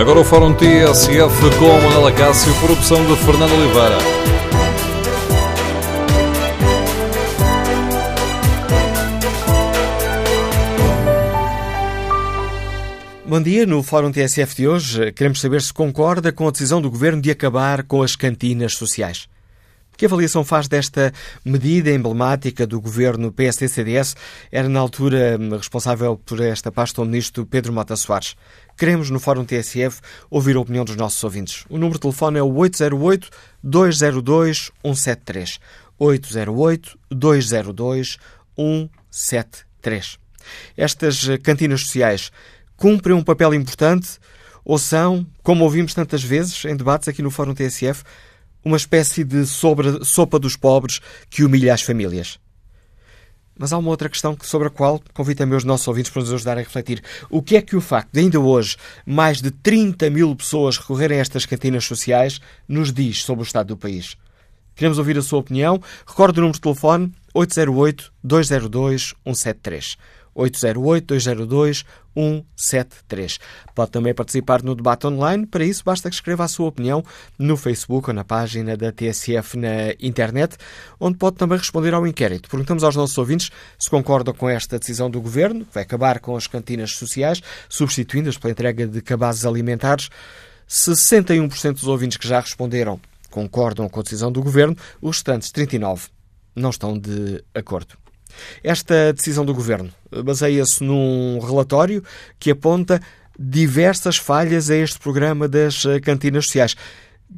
Agora o Fórum TSF com Manela Cássio, produção de Fernando Oliveira. Bom dia. No Fórum TSF de hoje, queremos saber se concorda com a decisão do Governo de acabar com as cantinas sociais. Que avaliação faz desta medida emblemática do governo PSD-CDS? Era, na altura, responsável por esta pasta o ministro Pedro Mota Soares. Queremos, no Fórum TSF, ouvir a opinião dos nossos ouvintes. O número de telefone é o 808-202-173. 808-202-173. Estas cantinas sociais cumprem um papel importante ou são, como ouvimos tantas vezes em debates aqui no Fórum TSF, uma espécie de sopa dos pobres que humilha as famílias. Mas há uma outra questão sobre a qual convido também os nossos ouvintes para nos ajudar a refletir. O que é que o facto de ainda hoje mais de 30 mil pessoas recorrerem a estas cantinas sociais nos diz sobre o estado do país? Queremos ouvir a sua opinião. Recorde o número de telefone 808-202-173. 808-202-173. Pode também participar no debate online. Para isso, basta que escreva a sua opinião no Facebook ou na página da TSF na internet, onde pode também responder ao inquérito. Perguntamos aos nossos ouvintes se concordam com esta decisão do Governo, que vai acabar com as cantinas sociais, substituindo-as pela entrega de cabazes alimentares. 61% dos ouvintes que já responderam concordam com a decisão do Governo, os restantes 39% não estão de acordo. Esta decisão do Governo baseia-se num relatório que aponta diversas falhas a este programa das cantinas sociais.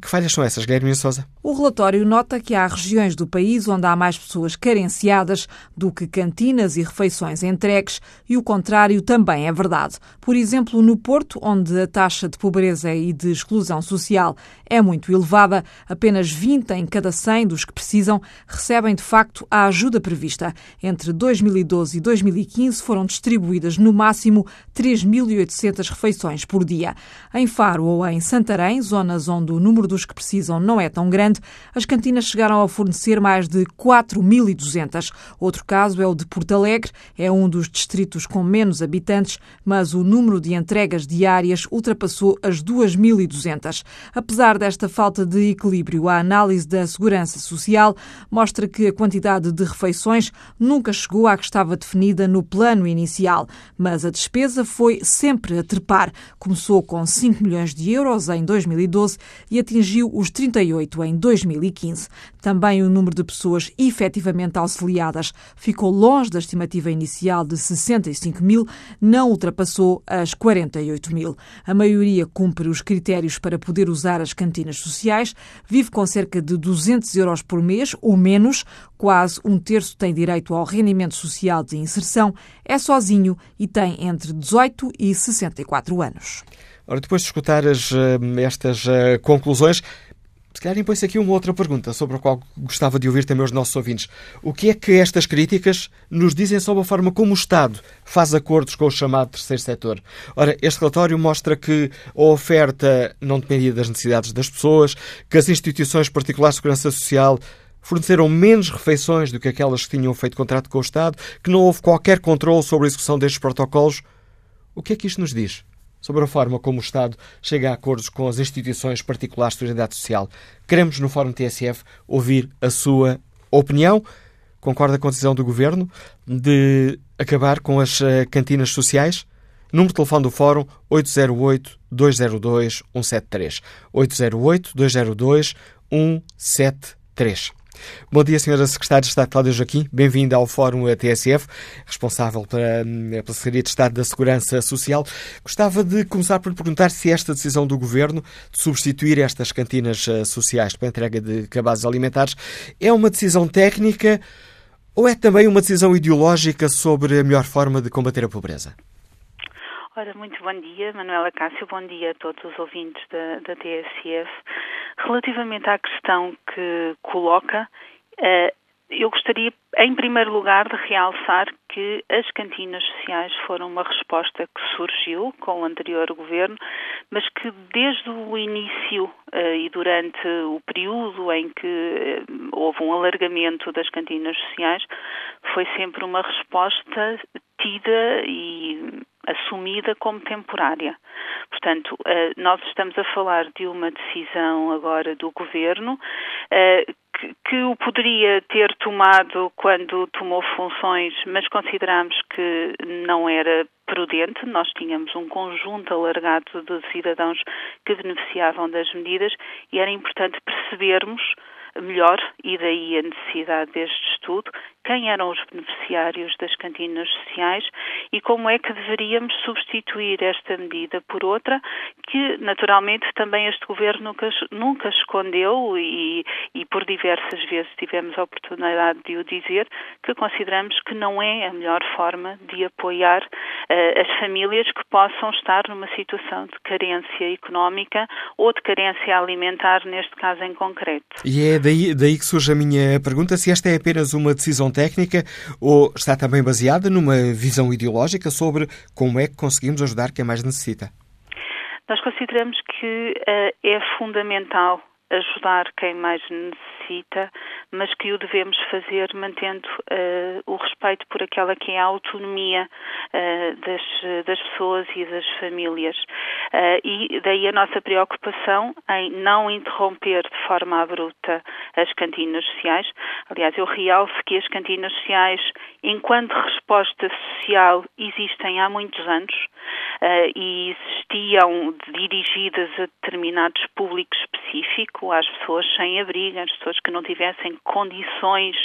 Que falhas são essas, Guilherme Sousa? O relatório nota que há regiões do país onde há mais pessoas carenciadas do que cantinas e refeições entregues e o contrário também é verdade. Por exemplo, no Porto, onde a taxa de pobreza e de exclusão social é muito elevada, apenas 20 em cada 100 dos que precisam recebem de facto a ajuda prevista. Entre 2012 e 2015 foram distribuídas no máximo 3.800 refeições por dia. Em Faro ou em Santarém, zonas onde o número dos que precisam não é tão grande, as cantinas chegaram a fornecer mais de 4.200. Outro caso é o de Porto Alegre, é um dos distritos com menos habitantes, mas o número de entregas diárias ultrapassou as 2.200. Apesar desta falta de equilíbrio, a análise da Segurança Social mostra que a quantidade de refeições nunca chegou à que estava definida no plano inicial, mas a despesa foi sempre a trepar. Começou com 5 milhões de euros em 2012 e atingiu os 38 em 2015. Também o número de pessoas efetivamente auxiliadas ficou longe da estimativa inicial de 65 mil, não ultrapassou as 48 mil. A maioria cumpre os critérios para poder usar as cantinas sociais, vive com cerca de 200 euros por mês ou menos, quase um terço tem direito ao rendimento social de inserção, é sozinho e tem entre 18 e 64 anos. Ora, depois de escutar as, eh, estas uh, conclusões, se calhar impõe-se aqui uma outra pergunta sobre a qual gostava de ouvir também os nossos ouvintes. O que é que estas críticas nos dizem sobre a forma como o Estado faz acordos com o chamado terceiro setor? Ora, este relatório mostra que a oferta não dependia das necessidades das pessoas, que as instituições particulares de segurança social forneceram menos refeições do que aquelas que tinham feito contrato com o Estado, que não houve qualquer controle sobre a execução destes protocolos. O que é que isto nos diz? Sobre a forma como o Estado chega a acordos com as instituições particulares de solidariedade social. Queremos, no Fórum TSF, ouvir a sua opinião. Concorda com a decisão do Governo de acabar com as eh, cantinas sociais? Número de telefone do Fórum 808-202-173. 808-202-173. Bom dia, Sra. Secretária de Estado Cláudia Joaquim. Bem-vinda ao Fórum TSF, responsável pela, pela Secretaria de Estado da Segurança Social. Gostava de começar por perguntar se esta decisão do Governo de substituir estas cantinas eh, sociais para a entrega de cabazes alimentares é uma decisão técnica ou é também uma decisão ideológica sobre a melhor forma de combater a pobreza? Ora, muito bom dia, Manuela Cássio, bom dia a todos os ouvintes da, da TSF. Relativamente à questão que coloca, eh, eu gostaria, em primeiro lugar, de realçar que as cantinas sociais foram uma resposta que surgiu com o anterior governo, mas que desde o início eh, e durante o período em que eh, houve um alargamento das cantinas sociais, foi sempre uma resposta tida e assumida como temporária. portanto, nós estamos a falar de uma decisão agora do Governo que, que, o poderia ter tomado quando tomou funções, mas consideramos que não era prudente. Nós tínhamos um conjunto alargado de cidadãos que beneficiavam das medidas e era importante percebermos melhor, e daí a necessidade deste estudo, quem eram os beneficiários das cantinas sociais e como é que deveríamos substituir esta medida por outra que, naturalmente, também este governo nunca, nunca escondeu e, e por diversas vezes tivemos a oportunidade de o dizer, que consideramos que não é a melhor forma de apoiar uh, as famílias que possam estar numa situação de carência económica ou de carência alimentar, neste caso em concreto. E é daí, daí que surge a minha pergunta se esta é apenas uma decisão técnica ou está também baseada numa visão ideológica sobre como é que conseguimos ajudar quem mais necessita? Nós consideramos que uh, é fundamental ajudar quem mais necessita, mas que o devemos fazer mantendo uh, o respeito por aquela que é a autonomia uh, das, das pessoas e das famílias. Uh, e daí a nossa preocupação em não interromper de forma abrupta as cantinas sociais. Aliás, eu realço que as cantinas sociais, enquanto resposta social, existem há muitos anos e existiam dirigidas a determinados públicos específicos, às pessoas sem abrigo, às pessoas que não tivessem condições,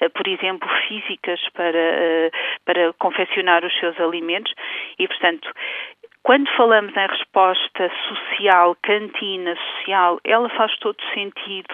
eh, por exemplo, físicas para, eh, para confeccionar os seus alimentos e, portanto, quando falamos em resposta social, cantina social, ela faz todo sentido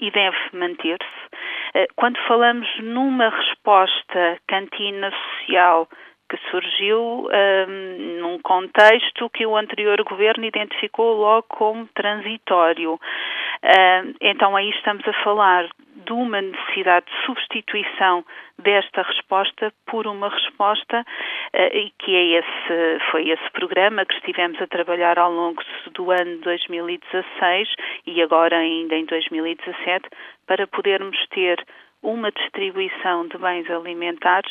e deve manter-se. Eh, quando falamos numa resposta cantina social que surgiu um, num contexto que o anterior governo identificou logo como transitório. Uh, então aí estamos a falar de uma necessidade de substituição desta resposta por uma resposta uh, que é esse, foi esse programa que estivemos a trabalhar ao longo do ano 2016 e agora ainda em 2017 para podermos ter uma distribuição de bens alimentares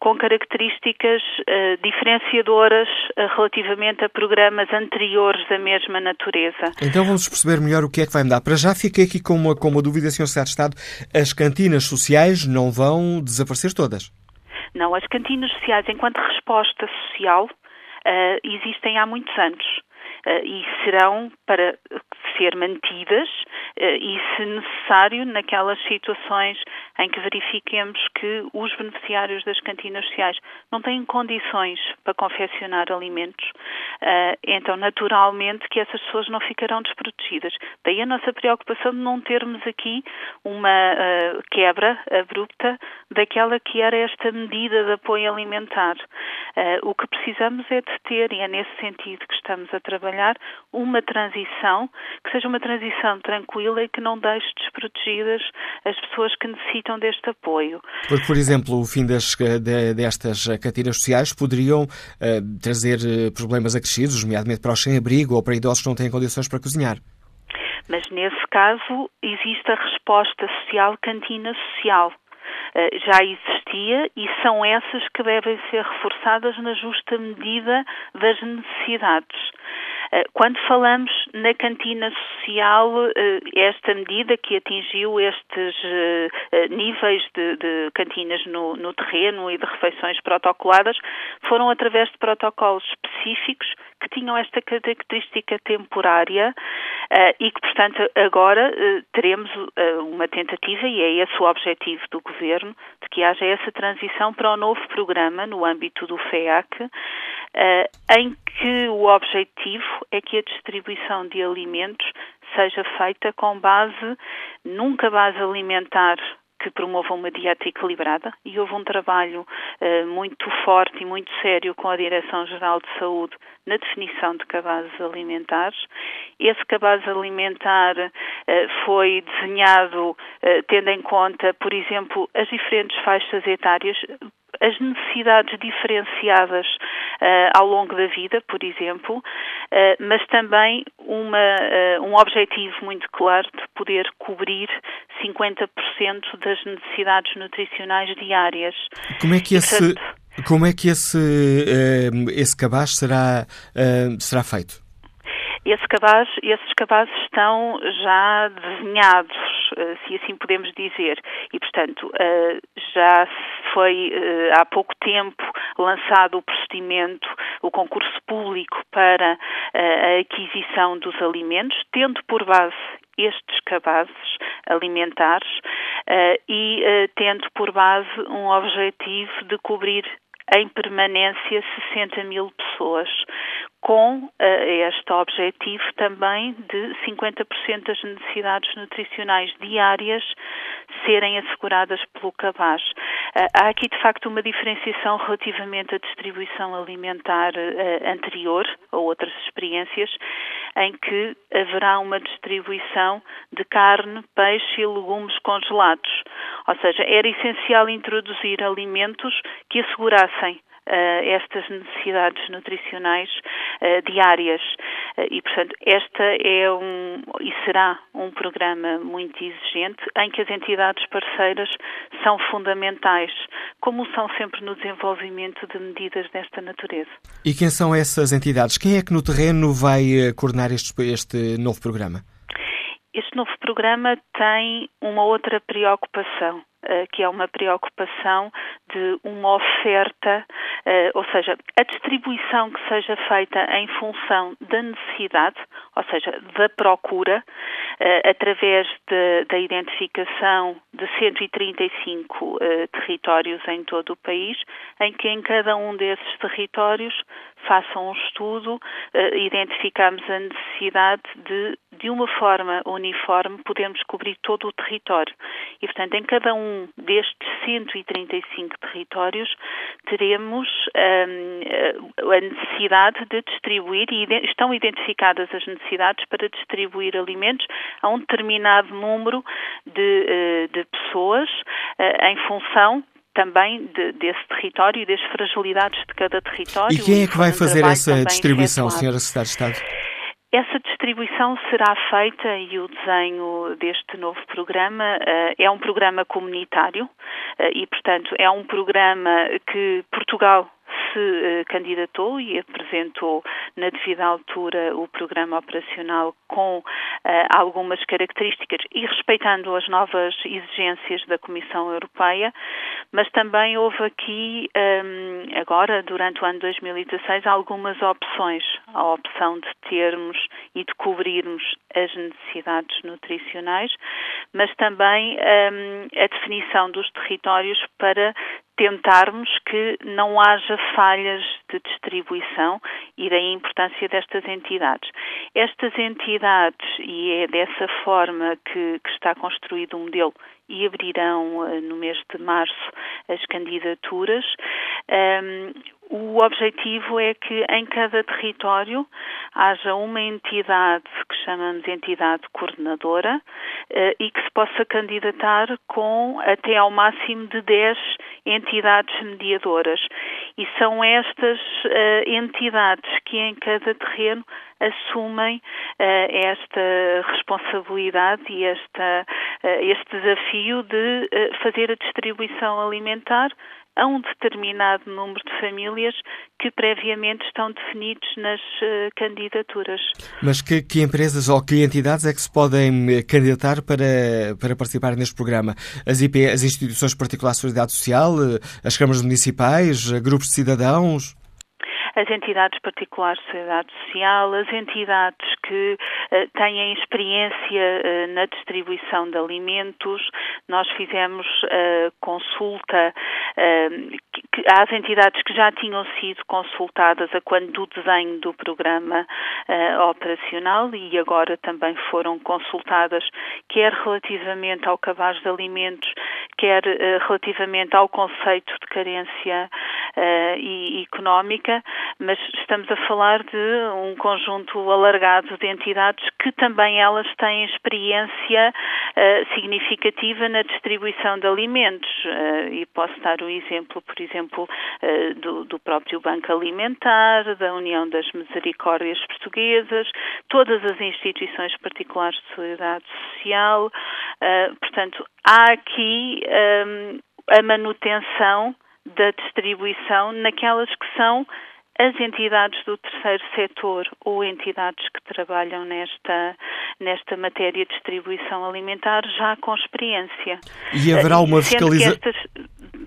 com características uh, diferenciadoras uh, relativamente a programas anteriores da mesma natureza. Então vamos perceber melhor o que é que vai mudar. Para já fiquei aqui com uma, com uma dúvida, Sr. Secretário de Estado. As cantinas sociais não vão desaparecer todas? Não, as cantinas sociais, enquanto resposta social, uh, existem há muitos anos. e serão para ser mantidas eh, e, se necessário, naquelas situações em que verifiquemos que os beneficiários das cantinas sociais não têm condições para confeccionar alimentos, eh, então, naturalmente, que essas pessoas não ficarão desprotegidas. Daí a nossa preocupação de não termos aqui uma eh, quebra abrupta daquela que era esta medida de apoio alimentar. O que precisamos é de ter, e é nesse sentido que estamos a trabalhar, uma transição que seja uma transição tranquila e que não deixe desprotegidas as pessoas que necessitam deste apoio. Porque, por exemplo, o fim das, de, destas cantinas sociais poderiam uh, trazer eh, problemas acrescidos, nomeadamente para os sem-abrigo ou para idosos que não têm condições para cozinhar. Mas nesse caso existe a resposta social cantina social. Uh, já existia e são essas que devem ser reforçadas na justa medida das necessidades. Eh, quando falamos na cantina social, eh, esta medida que atingiu estes eh, níveis de, de cantinas no, no terreno e de refeições protocoladas foram através de protocolos específicos que tinham esta característica temporária e que, portanto, agora teremos uma tentativa, e é esse o objetivo do Governo, de que haja essa transição para o novo programa no âmbito do FEAC, em que o objetivo é que a distribuição de alimentos seja feita com base, nunca base alimentar que promovam uma dieta equilibrada e houve um trabalho uh, muito forte e muito sério com a Direção-Geral de Saúde na definição de cabazes alimentares. Esse cabaz alimentar uh, foi desenhado tendo em conta, por exemplo, as diferentes faixas etárias as necessidades diferenciadas uh, ao longo da vida, por exemplo, uh, mas também uma, uh, um objetivo muito claro de poder cobrir 50% das necessidades nutricionais diárias. Como é que esse, e, portanto, como é que esse, esse cabaz será, será feito? Esse cabaz, esses cabazes estão já desenhados, uh, se assim podemos dizer, e, portanto, uh, já foi há pouco tempo lançado o procedimento, o concurso público para a aquisição dos alimentos, tendo por base estes cabazes alimentares e tendo por base um objetivo de cobrir em permanência 60 mil pessoas, com uh, este objetivo também de 50% das necessidades nutricionais diárias serem asseguradas pelo cabaz. Uh, há aqui, de facto, uma diferenciação relativamente à distribuição alimentar uh, anterior a outras experiências, em que haverá uma distribuição de carne, peixe e legumes congelados. Ou seja, era essencial introduzir alimentos que assegurassem estas necessidades nutricionais uh, diárias. Uh, e, portanto, esta é um e será um programa muito exigente em que as entidades parceiras são fundamentais, como são sempre no desenvolvimento de medidas desta natureza. E quem são essas entidades? Quem é que no terreno vai coordenar este, este novo programa? Este novo programa tem uma outra preocupação eh, que é uma preocupação de uma oferta, eh, ou seja, a distribuição que seja feita em função da necessidade, ou seja, da procura, eh, através de, da identificação de 135 territórios em todo o país, em que em cada um desses territórios façam um estudo, identificamos a necessidade de, de uma forma uniforme, podermos cobrir todo o território. E, portanto, em cada um destes 135 territórios teremos um, a necessidade de distribuir e estão identificadas as necessidades para distribuir alimentos a um determinado número de, eh, de pessoas uh, em função também de, desse território e das fragilidades de cada território. E quem é que vai fazer essa distribuição, Senhora Secretária de Estado? Essa distribuição será feita e o desenho deste novo programa uh, é um programa comunitário e, portanto, é um programa que Portugal se uh, candidatou e apresentou na devida altura o programa operacional com uh, algumas características e respeitando as novas exigências da Comissão Europeia, mas também houve aqui, um, ehm, agora, durante o ano 2016, algumas opções. A opção de termos e de cobrirmos as necessidades nutricionais, mas também um, ehm, a definição dos territórios para tentarmos que não haja falhas de distribuição e da importância destas entidades. Estas entidades, e é dessa forma que, que está construído o um modelo, e abrirão eh, no mês de março as candidaturas. Um, o objetivo é que em cada território haja uma entidade que chamamos entidade coordenadora uh, e que se possa candidatar com até ao máximo de 10 entidades mediadoras. E são estas uh, entidades que em cada terreno assumem uh, esta responsabilidade e esta, este desafio de fazer a distribuição alimentar a um determinado número de famílias que previamente estão definidos nas uh, candidaturas. Mas que, que, empresas ou que entidades é que se podem eh, candidatar para, para participar neste programa? As, IP, as instituições particulares de solidariedade social, eh, as câmaras municipais, grupos de cidadãos? as entidades particulares de sociedade social, as entidades que uh, têm experiência uh, na distribuição de alimentos. Nós fizemos uh, consulta que, às entidades que já tinham sido consultadas a quando do desenho do programa operacional e agora também foram consultadas, quer relativamente ao cabaz de alimentos, quer relativamente ao conceito de carência e económica mas estamos a falar de um conjunto alargado de entidades que também elas têm experiência significativa na distribuição de alimentos. E posso dar o exemplo, por exemplo, uh, do, do, próprio Banco Alimentar, da União das Misericórdias Portuguesas, todas as instituições particulares de solidariedade social. portanto, há aqui um, a manutenção da distribuição naquelas que são as entidades do terceiro setor ou entidades que trabalham nesta, nesta matéria de distribuição alimentar já com experiência. E haverá uma fiscalização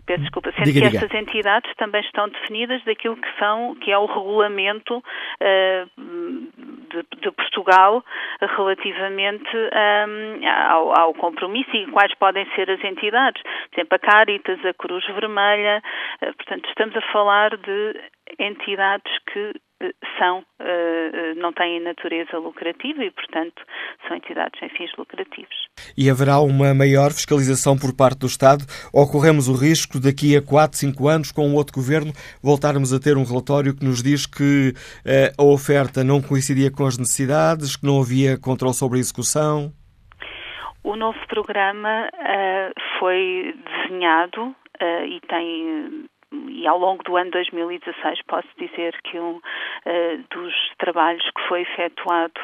peço desculpa, sendo diga, que diga. estas entidades também estão definidas daquilo que são, que é o regulamento uh, de, de, Portugal relativamente um, ao, ao, compromisso e quais podem ser as entidades. Por exemplo, a Caritas, a Cruz Vermelha, uh, portanto, estamos a falar de entidades que são, eh, não têm natureza lucrativa e, portanto, são entidades sem fins lucrativos. E haverá uma maior fiscalização por parte do Estado? Ou corremos o risco, daqui a 4, 5 anos, com outro governo, voltarmos a ter um relatório que nos diz que eh, a oferta não coincidia com as necessidades, que não havia controle sobre a execução? O novo programa foi desenhado uh, e tem e ao longo do ano 2016 posso dizer que um uh, dos trabalhos que foi efetuado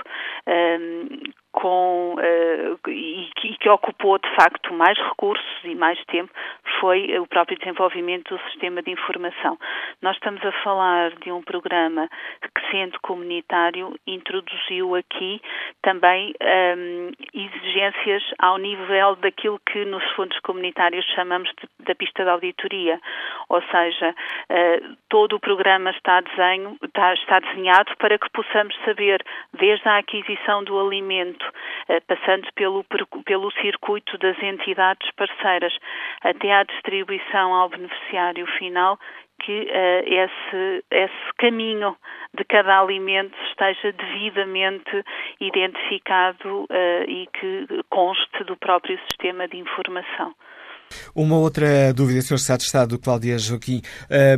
um, com uh, e, e, que ocupou de facto mais recursos e mais tempo foi o próprio desenvolvimento do sistema de informação. Nós estamos a falar de um programa que, sendo comunitário, introduziu aqui também um, exigências ao nível daquilo que nos fundos comunitários chamamos de, da pista de auditoria, ou seja, uh, todo o programa está, desenho, está, está desenhado para que possamos saber desde a aquisição do alimento eh, passando pelo, pelo circuito das entidades parceiras até à distribuição ao beneficiário final, que uh, esse, esse caminho de cada alimento esteja devidamente identificado uh, e que conste do próprio sistema de informação. Uma outra dúvida, Sr. Secretário de Estado, Cláudia Joaquim.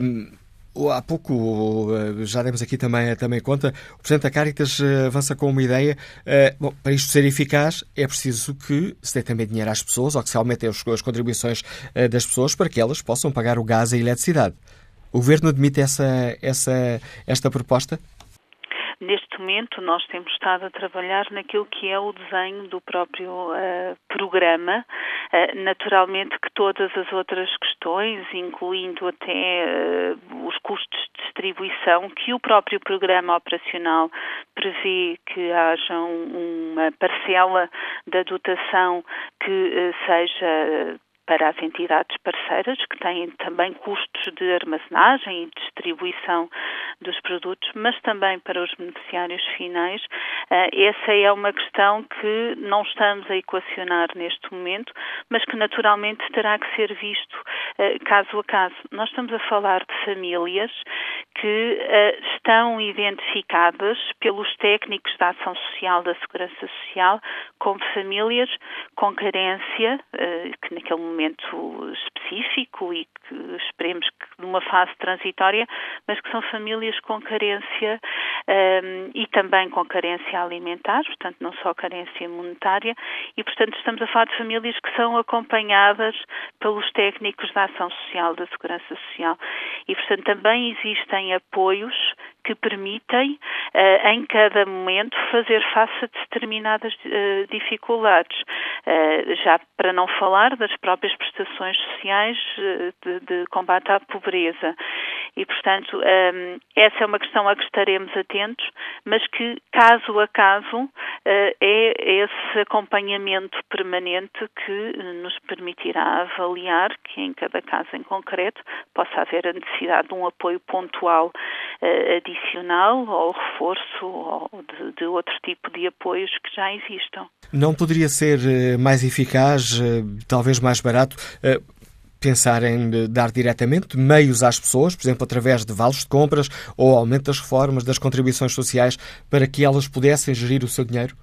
Um Há pouco, eh, já demos aqui também, também conta, o Presidente da Caritas eh, avança com uma ideia. Eh, bom, para isto ser eficaz, é preciso que se dê também dinheiro às pessoas ou que se aumentem as contribuições das pessoas para que elas possam pagar o gás e a eletricidade. O Governo admite essa, essa, esta proposta? Neste momento, nós temos estado a trabalhar naquilo que é o desenho do próprio uh, programa. Uh, naturalmente que todas as outras questões, incluindo até uh, os custos de distribuição, que o próprio programa operacional prevê que haja um, uma parcela da dotação que seja para as entidades parceiras, que têm também custos de armazenagem e distribuição dos produtos, mas também para os beneficiários finais. Eh, essa é uma questão que não estamos a equacionar neste momento, mas que naturalmente terá que ser visto eh, caso a caso. Nós estamos a falar de famílias que eh, estão identificadas pelos técnicos da ação social da segurança social como famílias com carência, que naquele momento momento específico e que esperemos que numa fase transitória, mas que são famílias com carência um, e também com carência alimentar, portanto não só carência monetária, e portanto estamos a falar de famílias que são acompanhadas pelos técnicos da ação social, da segurança social. E portanto também existem apoios que permitem, uh, em cada momento, fazer face a determinadas uh, dificuldades. Uh, já para não falar das próprias prestações sociais de, de combate à pobreza. E, portanto, um, essa é uma questão a que estaremos atentos, mas que, caso a caso, é esse acompanhamento permanente que nos permitirá avaliar que, em cada caso em concreto, possa haver a necessidade de um apoio pontual adicional adicional ou reforço ou de, outro tipo de apoios que já existam. Não poderia ser eh, mais eficaz, eh, talvez mais barato, eh, pensar em dar diretamente meios às pessoas, por exemplo, através de vales de compras ou aumento das reformas, das contribuições sociais, para que elas pudessem gerir o seu dinheiro?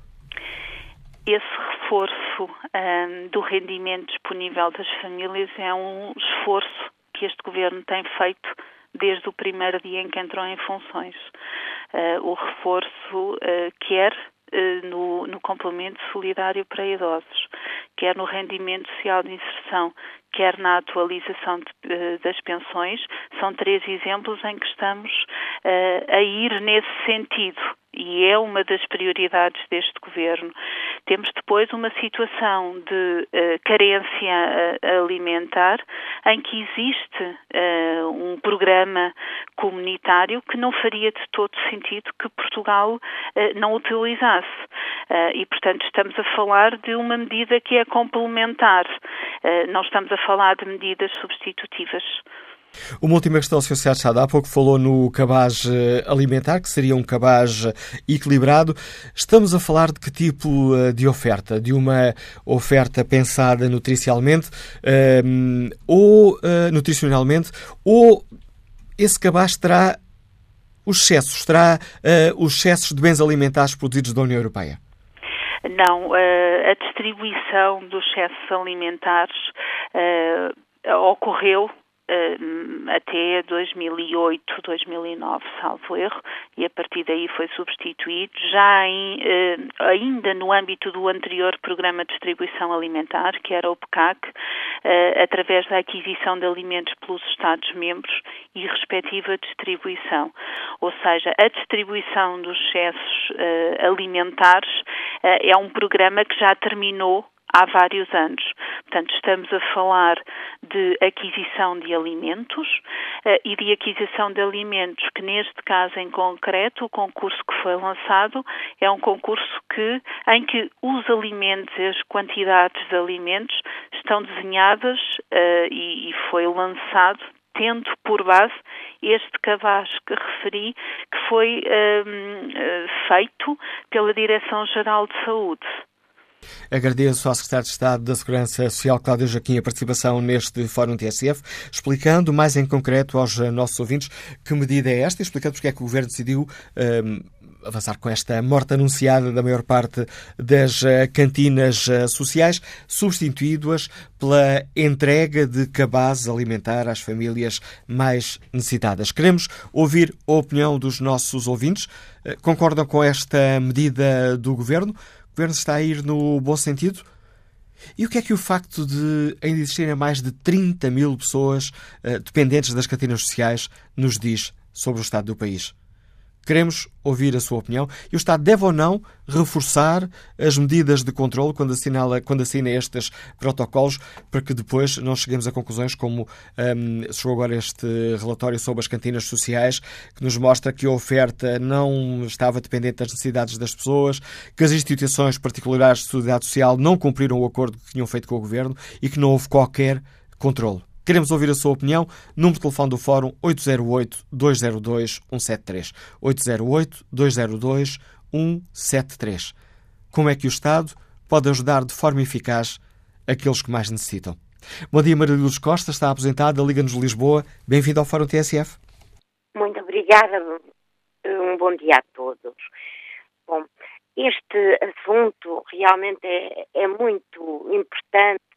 Esse reforço um, do rendimento disponível das famílias é um esforço que este governo tem feito desde o primeiro dia em que entrou em funções. Uh, o reforço uh, quer no, no complemento solidário para idosos, quer no rendimento social de inserção, quer na atualização de, das pensões, são três exemplos em que estamos uh, a ir nesse sentido. E é uma das prioridades deste governo. Temos depois uma situação de uh, carência uh, alimentar em que existe uh, um programa comunitário que não faria de todo sentido que Portugal não utilizasse. e, portanto, estamos a falar de uma medida que é complementar. não estamos a falar de medidas substitutivas. Uma última questão, Sr. Sérgio. Há pouco falou no cabaz eh, alimentar, que seria um cabaz equilibrado. Estamos a falar de que tipo eh, de oferta? De uma oferta pensada nutricionalmente eh, ou nutricionalmente ou esse cabaz terá os excessos, terá os excessos de bens alimentares produzidos da União Europeia? Não, a distribuição dos excessos alimentares ocorreu até 2008, 2009, salvo erro, e a partir daí foi substituído, já em, eh, ainda no âmbito do anterior Programa de Distribuição Alimentar, que era o PCAC, eh, através da aquisição de alimentos pelos Estados-membros e respectiva distribuição. Ou seja, a distribuição dos excessos eh, alimentares é um programa que já terminou há vários anos. Portanto, estamos a falar de aquisição de alimentos uh, e de aquisição de alimentos que, neste caso em concreto, o concurso que foi lançado é um concurso que, em que os alimentos as quantidades de alimentos estão desenhadas uh, e, e foi lançado tendo por base este cabaz que referi, que foi um, eh, feito pela Direção-Geral de Saúde. Agradeço ao Secretário de Estado da Segurança Social, Cláudio Jaquim, a participação neste Fórum TSF, explicando mais em concreto aos nossos ouvintes que medida é esta e explicando porque é que o Governo decidiu um, avançar com esta morte anunciada da maior parte das uh, cantinas sociais, substituídas pela entrega de cabazes alimentar às famílias mais necessitadas. Queremos ouvir a opinião dos nossos ouvintes. Concordam com esta medida do Governo? Governo está a ir no bom sentido? E o que é que o facto de ainda existirem mais de 30 mil pessoas uh, dependentes das cantinas sociais nos diz sobre o estado do país? Queremos ouvir a sua opinião e o Estado deve ou não reforçar as medidas de controle quando, assinala, quando assina estes protocolos para que depois não cheguemos a conclusões como um, chegou agora este relatório sobre as cantinas sociais que nos mostra que a oferta não estava dependente das necessidades das pessoas, que as instituições particulares de solidariedade social não cumpriram o acordo que tinham feito com o Governo e que não houve qualquer controle. Queremos ouvir a sua opinião. Número de telefone do Fórum 808-202-173. 808-202-173. Como é que o Estado pode ajudar de forma eficaz aqueles que mais necessitam? Bom dia, Maria Luz Costa, está aposentada, Liga-nos Lisboa. Bem-vindo ao Fórum TSF. Muito obrigada. Um bom dia a todos. Bom, este assunto realmente é, é muito importante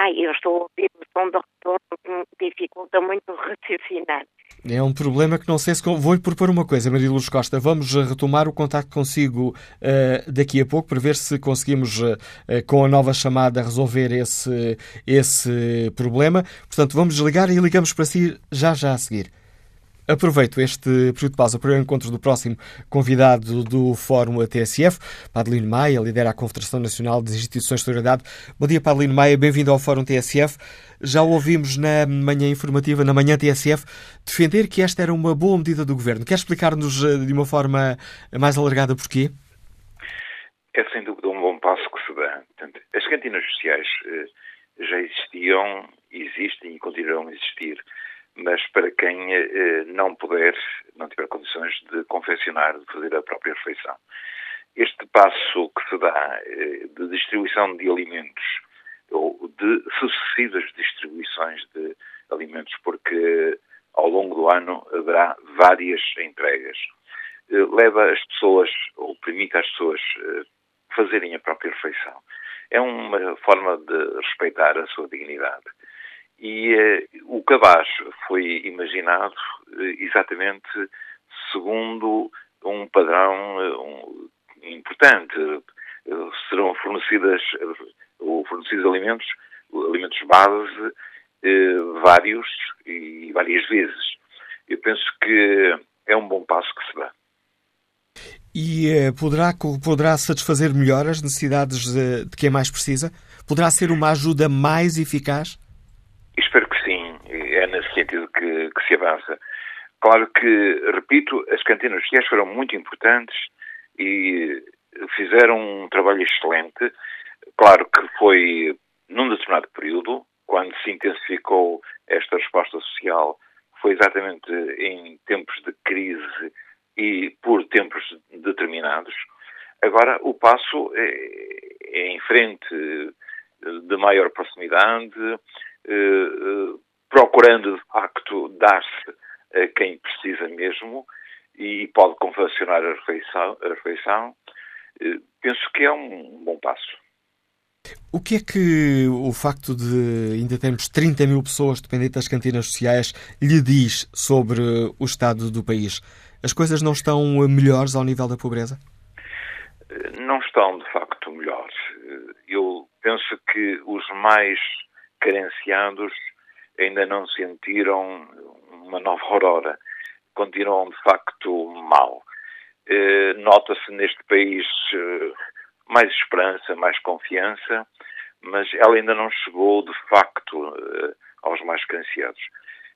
Ai, eu estou a ouvir o som do retorno que me dificulta muito raciocinar. É um problema que não sei se. Vou-lhe propor uma coisa, Maria Luz Costa. Vamos eh, retomar o contacto consigo uh, daqui a pouco para ver se conseguimos, uh, com a nova chamada, resolver esse, esse problema. Portanto, vamos desligar e ligamos para si já já a seguir. Aproveito este período de pausa para o encontro do próximo convidado do Fórum TSF, Padelino Maia, lidera a Confederação Nacional das Instituições de Solidariedade. Bom dia, Padelino Maia, bem-vindo ao Fórum TSF. Já ouvimos na manhã informativa, na manhã TSF, defender que esta era uma boa medida do Governo. Quer explicar-nos eh, de uma forma mais alargada porquê? É sem dúvida um bom passo que se dá. As cantinas sociais eh, já existiam, existem e continuarão a existir mas para quem eh, não puder, não tiver condições de confeccionar, de fazer a própria refeição. Este passo que se dá eh, de distribuição de alimentos ou de sucessivas distribuições de alimentos, porque ao longo do ano haverá várias entregas, eh, leva as pessoas, ou permite às pessoas fazerem a própria refeição. É uma forma de respeitar a sua dignidade. E eh, o cabaz foi imaginado eh, exatamente segundo um padrão eh, um, importante. serão fornecidas fornecidos alimentos, alimentos base, vários e várias vezes. Eu penso que é um bom passo que se dá. E poderá, poderá satisfazer melhor as necessidades de, de quem mais precisa? Poderá ser uma ajuda mais eficaz? Espero que sim. É nesse sentido que, que se avança. Claro que, repito, as cantinas sociais foram muito importantes e fizeram um trabalho excelente. Claro que foi num determinado período, quando se intensificou esta resposta social, foi exatamente em tempos de crise e por tempos determinados. Agora, o passo é, é em frente, de maior proximidade, eh, eh, procurando, de facto, dar-se a quem precisa mesmo e pode confeccionar a refeição. A refeição. Eh, penso que é um bom passo. O que é que o facto de ainda termos 30 mil pessoas dependentes das cantinas sociais lhe diz sobre o estado do país? As coisas não estão melhores ao nível da pobreza? Não estão, de facto, melhores. Eu penso que os mais carenciados ainda não sentiram uma nova aurora. Continuam, de facto, mal. Eh, nota-se neste país eh, mais esperança, mais confiança, mas ela ainda não chegou, de facto, eh, aos mais carenciados.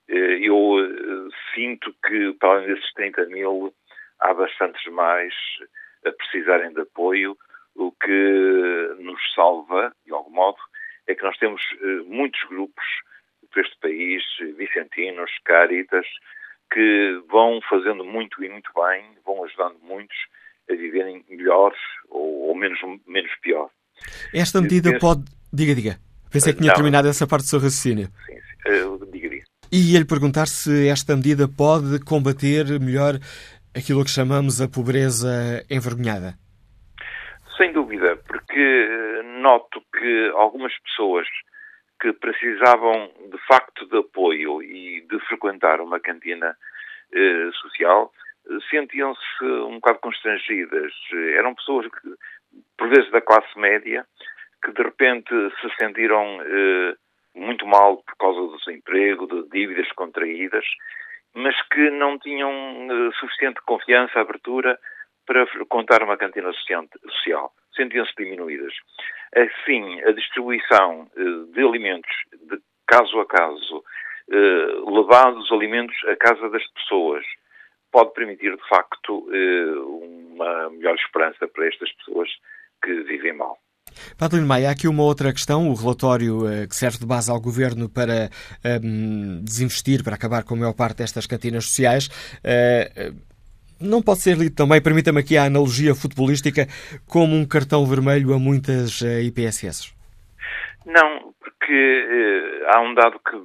Eu sinto que, para além desses 30 mil, há bastantes mais a precisarem de apoio, o que nos salva, de algum modo, é que nós temos muitos grupos este país, vicentinos, caritas, que vão fazendo muito e muito bem, vão ajudando muitos a viverem melhores ou, ou menos, menos pior. Esta medida penso... pode. Diga, diga. Pensei que tinha Não. terminado essa parte do seu raciocínio. Sim, sim. Uh, diga, diga. E ia-lhe perguntar se esta medida pode combater melhor aquilo que chamamos a pobreza envergonhada. Sem dúvida, porque eh, noto que algumas pessoas que precisavam de facto de apoio e de frequentar uma cantina eh, social eh, sentiam-se um bocado constrangidas. Eram pessoas que, por vezes da classe média, que de repente se sentiram eh, muito mal por causa do desemprego, de dívidas contraídas, mas que não tinham eh, suficiente confiança, abertura para contar uma cantina social. Sentiam-se diminuídas. Assim, a distribuição eh, de alimentos de caso a caso, eh, levados alimentos à casa das pessoas, pode permitir, de facto, eh, uma melhor esperança para estas pessoas que vivem mal. Padre Maia, há aqui uma outra questão, o relatório que serve de base ao Governo para desinvestir, para acabar com a maior parte destas cantinas sociais, não pode ser lido também, permita-me aqui a analogia futebolística, como um cartão vermelho a muitas eh, IPSS? Não, porque eh, há um dado que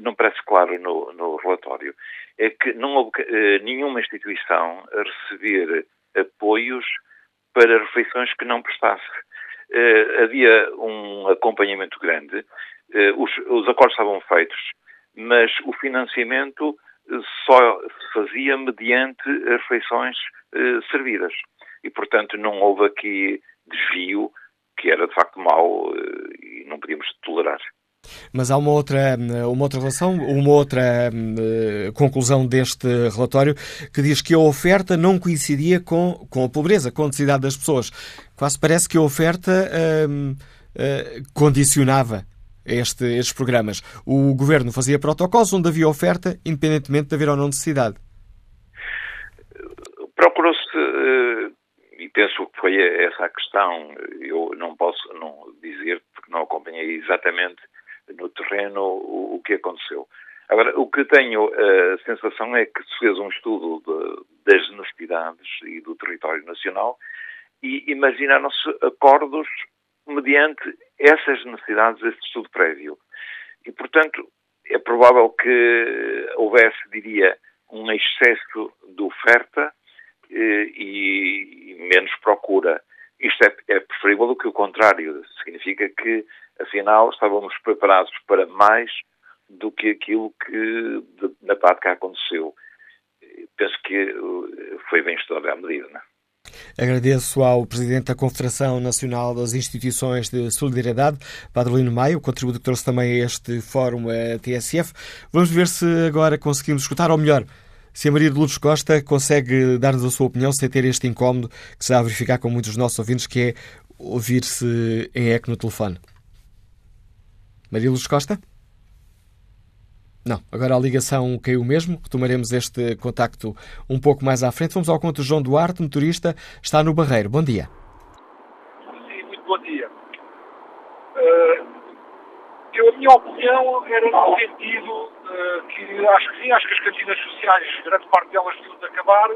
não parece claro no, no relatório. É que não houve eh, nenhuma instituição a receber apoios para refeições que não prestasse. Eh, havia um acompanhamento grande, eh, os, os acordos estavam feitos, mas o financiamento só se fazia mediante refeições eh, servidas. E, portanto, não houve aqui desvio que era de facto mau eh, e não podíamos tolerar. Mas há uma outra, uma outra relação, uma outra uh, conclusão deste relatório que diz que a oferta não coincidia com, com a pobreza, com a necessidade das pessoas. Quase parece que a oferta condicionava este, estes programas. O governo fazia protocolos onde havia oferta, independentemente de haver ou não necessidade. Procurou-se, eh, e penso que foi essa a questão, eu não posso não dizer, porque não acompanhei exatamente no terreno o, que aconteceu. Agora, o que tenho a sensação é que se fez um estudo de, das necessidades e do território nacional e imaginaram-se acordos mediante essas necessidades, esse estudo prévio. E, portanto, é provável que houvesse, diria, um excesso de oferta eh, e menos procura. Isto é, é preferível do que o contrário. Significa que, afinal, estávamos preparados para mais do que aquilo que na prática aconteceu. Penso que eh, foi bem estudada a medida, não é? Agradeço ao Presidente da Confederação Nacional das Instituições de Solidariedade, Padre Lino Maio, o contributo que trouxe também a este fórum a TSF. Vamos ver se agora conseguimos escutar, ou melhor, se a Maria de Lourdes Costa consegue dar-nos a sua opinião sem ter este incómodo que se está a verificar com muitos dos nossos ouvintes, que é ouvir-se em eco no telefone. Maria Lourdes Costa? Não, agora a ligação caiu mesmo. Retomaremos este contacto um pouco mais à frente. Vamos ao conto João Duarte, motorista, está no Barreiro. Bom dia. Sim, muito bom dia. Uh, eu, a minha opinião era no sentido uh, que acho que sim, acho que as cantinas sociais, grande parte delas deviam de acabar,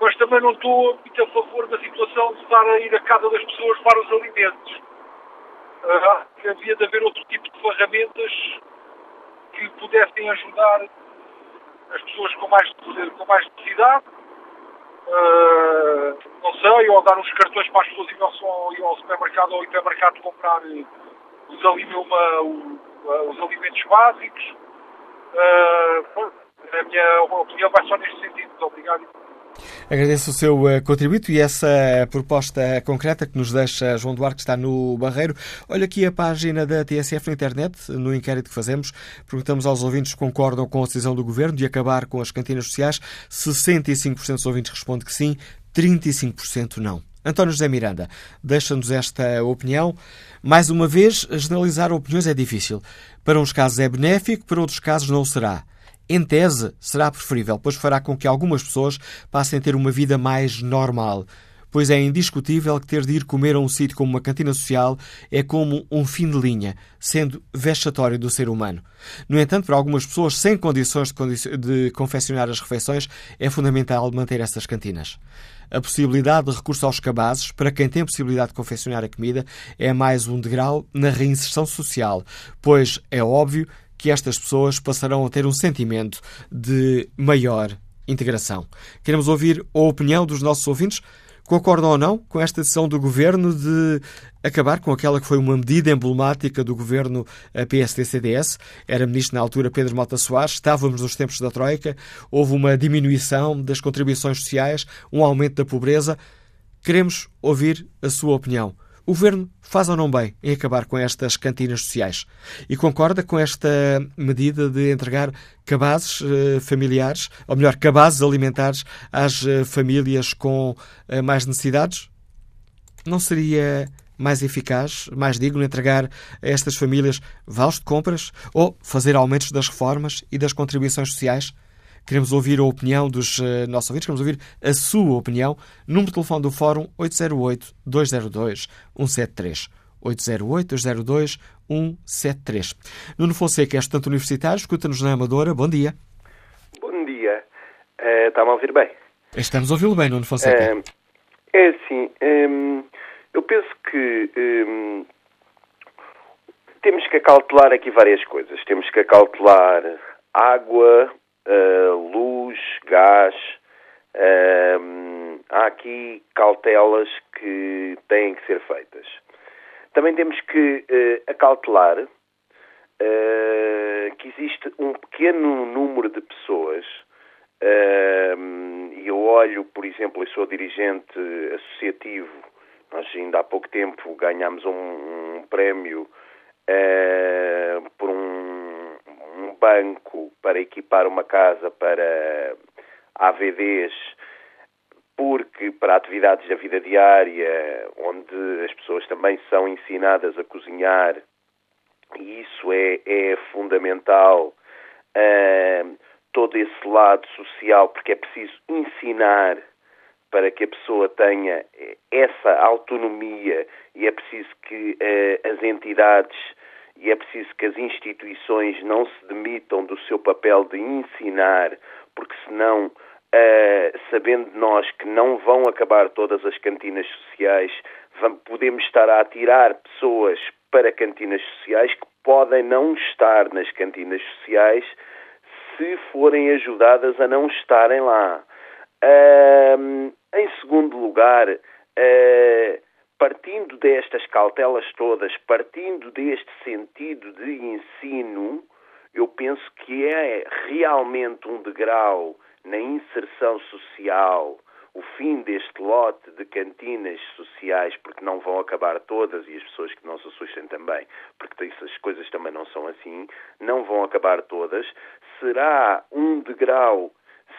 mas também não estou muito a favor da situação de estar a ir a casa das pessoas para os alimentos. Uh, havia de haver outro tipo de ferramentas que pudessem ajudar as pessoas com mais, com mais necessidade. Uh, não sei, ou dar uns cartões para as pessoas irem ao, ao supermercado ou ao hipermercado comprar eh, os, o, os alimentos básicos. Uh, a minha opinião vai só neste sentido. Muito obrigado. Agradeço o seu eh, contributo e essa proposta concreta que nos deixa João Duarte, que está no Barreiro. Olha aqui a página da TSF na internet, no inquérito que fazemos. Perguntamos aos ouvintes se concordam com a decisão do Governo de acabar com as cantinas sociais. 65% dos ouvintes respondem que sim, 35% não. António José Miranda deixa-nos esta opinião. Mais uma vez, generalizar opiniões é difícil. Para uns casos é benéfico, para outros casos não será em tese, será preferível, pois fará com que algumas pessoas passem a ter uma vida mais normal. Pois é indiscutível que ter de ir comer a um sítio como uma cantina social é como um fim de linha, sendo vexatório do ser humano. No entanto, para algumas pessoas sem condições de, confeccionar as refeições, é fundamental manter essas cantinas. A possibilidade de recurso aos cabazes, para quem tem possibilidade de confeccionar a comida, é mais um degrau na reinserção social, pois é óbvio que estas pessoas passarão a ter um sentimento de maior integração. Queremos ouvir a opinião dos nossos ouvintes. Concordam ou não com esta decisão do Governo de acabar com aquela que foi uma medida emblemática do Governo PSD-CDS? Era ministro na altura Pedro Mota Soares, estávamos nos tempos da Troika, houve uma diminuição das contribuições sociais, um aumento da pobreza. Queremos ouvir a sua opinião. O Governo faz ou não bem em acabar com estas cantinas sociais? E concorda com esta medida de entregar cabazes eh, familiares, ou melhor, cabazes alimentares às eh, famílias com eh, mais necessidades? Não seria mais eficaz, mais digno entregar a estas famílias vales de compras ou fazer aumentos das reformas e das contribuições sociais? Queremos ouvir a opinião dos uh, nossos ouvintes, queremos ouvir a sua opinião. Número de telefone do Fórum 808-202-173. 808-202-173. Nuno Fonseca é estudante universitário, escuta-nos na Amadora. Bom dia. Bom dia. Uh, Está-me a ouvir bem? Estamos a ouvi-lo bem, Nuno Fonseca. Uh, é assim, um, eu penso que um, temos que acautelar aqui várias coisas. Temos que acautelar água, uh, luz, gás. Uh, há aqui cautelas que têm que ser feitas. Também temos que uh, acautelar que existe um pequeno número de pessoas e eu olho, por exemplo, eu sou dirigente associativo. Nós ainda há pouco tempo ganhámos um, um prémio uh, por um banco para equipar uma casa para AVDs, porque para atividades da vida diária, onde as pessoas também são ensinadas a cozinhar, e isso é, é fundamental, uh, todo esse lado social, porque é preciso ensinar para que a pessoa tenha essa autonomia e é preciso que uh, as entidades e é preciso que as instituições não se demitam do seu papel de ensinar, porque senão, uh, sabendo nós que não vão acabar todas as cantinas sociais, podemos estar a atirar pessoas para cantinas sociais que podem não estar nas cantinas sociais se forem ajudadas a não estarem lá. Uh, em segundo lugar, uh, partindo destas cautelas todas, partindo deste sentido de ensino, eu penso que é realmente um degrau na inserção social o fim deste lote de cantinas sociais, porque não vão acabar todas e as pessoas que não se assustem também, porque essas coisas também não são assim, não vão acabar todas, será um degrau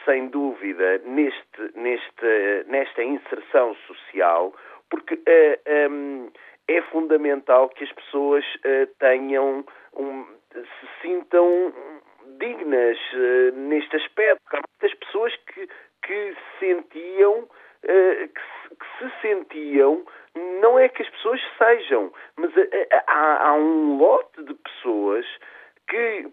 sem dúvida, neste, neste, nesta inserção social, porque uh, eh, um, ehm, é fundamental que as pessoas uh, tenham, um, se sintam dignas uh, neste aspecto. Há muitas pessoas que, que sentiam, que se, que, se, sentiam, não é que as pessoas sejam, mas há, há um lote de pessoas que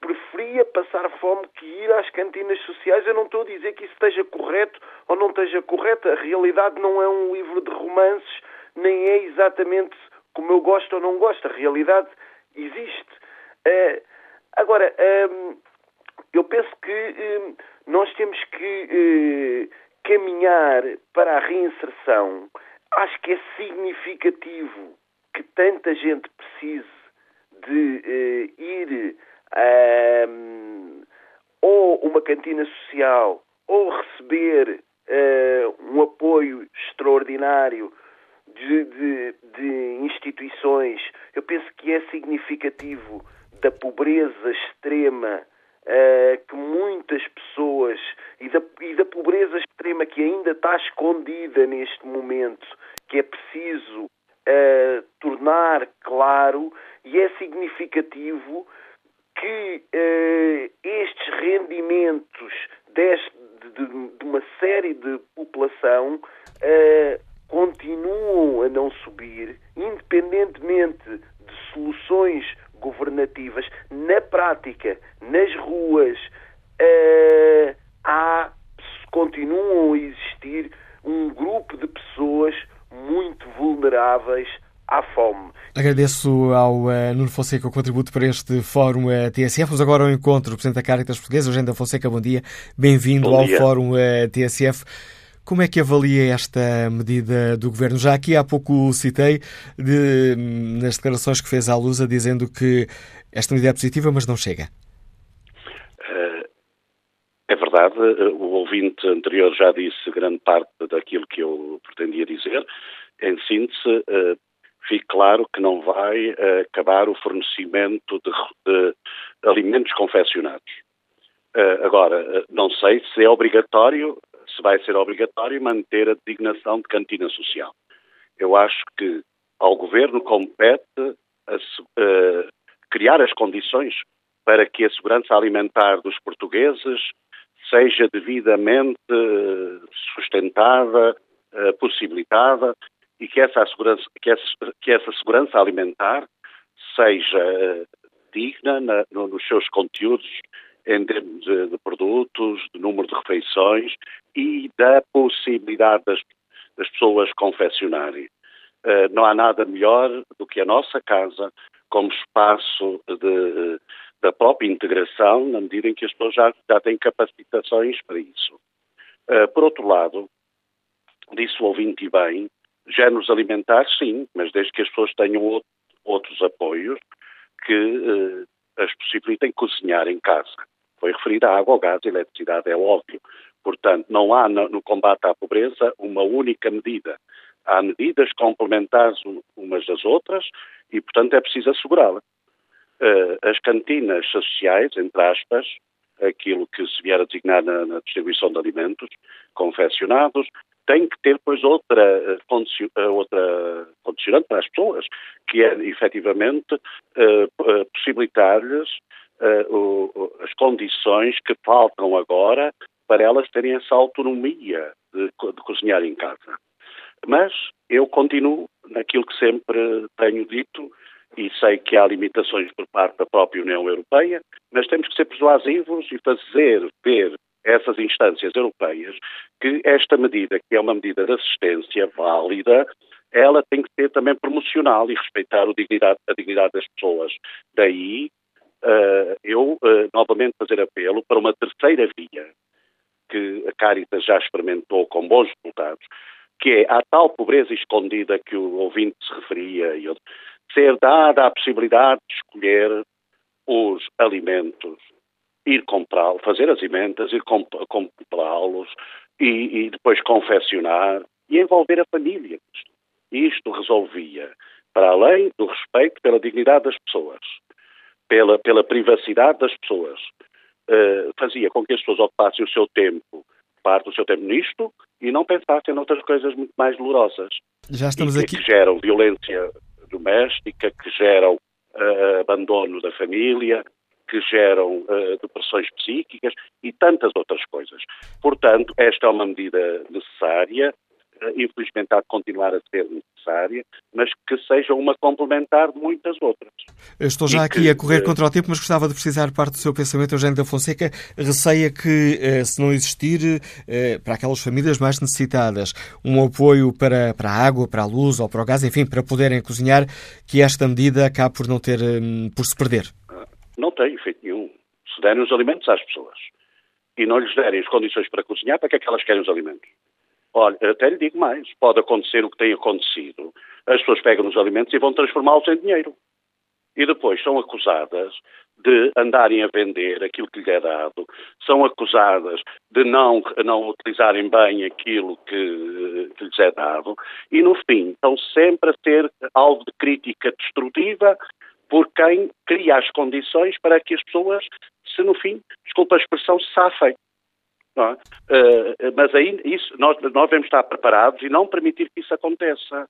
preferia passar fome que ir às cantinas sociais. Eu não estou a dizer que isso esteja correto ou não esteja correto. A realidade não é um livro de romances, nem é exatamente como eu gosto ou não gosto. A realidade existe. Uh, agora, um, eu penso que um, nós temos que uh, caminhar para a reinserção. Acho que é significativo que tanta gente precise de uh, ir uh, ou uma cantina social ou receber uh, um apoio extraordinário de, de, de, instituições, eu penso que é significativo da pobreza extrema uh, que muitas pessoas e da, e da pobreza extrema que ainda está escondida neste momento, que é preciso uh, tornar claro e é significativo que uh, estes rendimentos deste, de, de, uma série de população uh, continuam a não subir, independentemente de soluções governativas. Na prática, nas ruas, uh, há, continuam a existir um grupo de pessoas muito vulneráveis à fome. Agradeço ao uh, Nuno Fonseca o contributo para este Fórum uh, TSF. Vamos agora ao encontro do Presidente da Caritas Portuguesa, Eugênio Fonseca. Bom dia. Bem-vindo ao Fórum uh, TSF. Como é que avalia esta medida do Governo? Já aqui há pouco citei de, nas declarações que fez à Lusa, dizendo que esta medida é positiva, mas não chega. É verdade, o ouvinte anterior já disse grande parte daquilo que eu pretendia dizer. Em síntese, fique claro que não vai uh, acabar o fornecimento de, de alimentos confeccionados. Uh, agora, uh, não sei se é obrigatório, se vai ser obrigatório manter a designação de cantina social. Eu acho que ao Governo compete a, criar as condições para que a segurança alimentar dos portugueses seja devidamente sustentada, possibilitada e que essa, segurança, que essa, que essa segurança alimentar seja eh, digna na, no, nos seus conteúdos em termos de, de, produtos, de número de refeições e da possibilidade das, das pessoas confeccionarem. Uh, não há nada melhor do que a nossa casa como espaço de, da própria integração, na medida em que as pessoas já, já têm capacitações para isso. Uh, por outro lado, disse o ouvinte bem, Géneros alimentares, sim, mas desde que as pessoas tenham outros apoios que eh, as possibilitem cozinhar em casa. Foi referida a água, ao gás, a eletricidade, é óbvio. Portanto, não há no, no combate à pobreza uma única medida. Há medidas complementares umas das outras e, portanto, é preciso assegurá-la. Uh, as cantinas sociais, entre aspas, aquilo que se vier a designar na, na distribuição de alimentos confeccionados, tem que ter depois outra, eh, eh, outra condicionante para as pessoas, que é efetivamente uh, possibilitar-lhes as condições que faltam agora para elas terem essa autonomia de, de cozinhar em casa. Mas eu continuo naquilo que sempre tenho dito e sei que há limitações por parte da própria União Europeia, mas temos que ser persuasivos e fazer ver essas instâncias europeias que esta medida, que é uma medida de assistência válida, ela tem que ser também promocional e respeitar dignidade, a dignidade das pessoas. Daí uh, eu uh, novamente fazer apelo para uma terceira via que a Caritas já experimentou com bons resultados, que é a tal pobreza escondida que o ouvinte se referia, ser dada a possibilidade de escolher os alimentos ir comprá-los, fazer as emendas, ir comprá-los e, e, depois confeccionar e envolver a família. Isto resolvia, para além do respeito pela dignidade das pessoas, pela, pela privacidade das pessoas, uh, fazia com que as pessoas ocupassem o seu tempo, parte do seu tempo nisto, e não pensassem noutras coisas muito mais dolorosas. Já estamos que, aqui. Que geram violência doméstica, que geram uh, abandono da família, que geram uh, depressões psíquicas e tantas outras coisas. Portanto, esta é uma medida necessária, infelizmente há de continuar a ser necessária, mas que seja uma complementar de muitas outras. Eu estou já e aqui que, a correr contra o tempo, mas gostava de precisar parte do seu pensamento, Eugênio da Fonseca. Receia que, eh, se não existir eh, para aquelas famílias mais necessitadas um apoio para, para a água, para a luz ou para o gás, enfim, para poderem cozinhar, que esta medida acabe por não ter, por se perder? Não tem efeito nenhum. Se derem os alimentos às pessoas e não lhes derem as condições para cozinhar, para que é que elas querem os alimentos? Olha, até lhe digo mais, pode acontecer o que tem acontecido. As pessoas pegam os alimentos e vão transformá-los em dinheiro. E depois são acusadas de andarem a vender aquilo que lhe é dado, são acusadas de não, não utilizarem bem aquilo que, que lhes é dado, e no fim estão sempre a ser alvo de crítica destrutiva por quem cria as condições para que as pessoas, se no fim, desculpa a expressão, se safem. É? Uh, mas aí isso, nós, nós devemos estar preparados e não permitir que isso aconteça.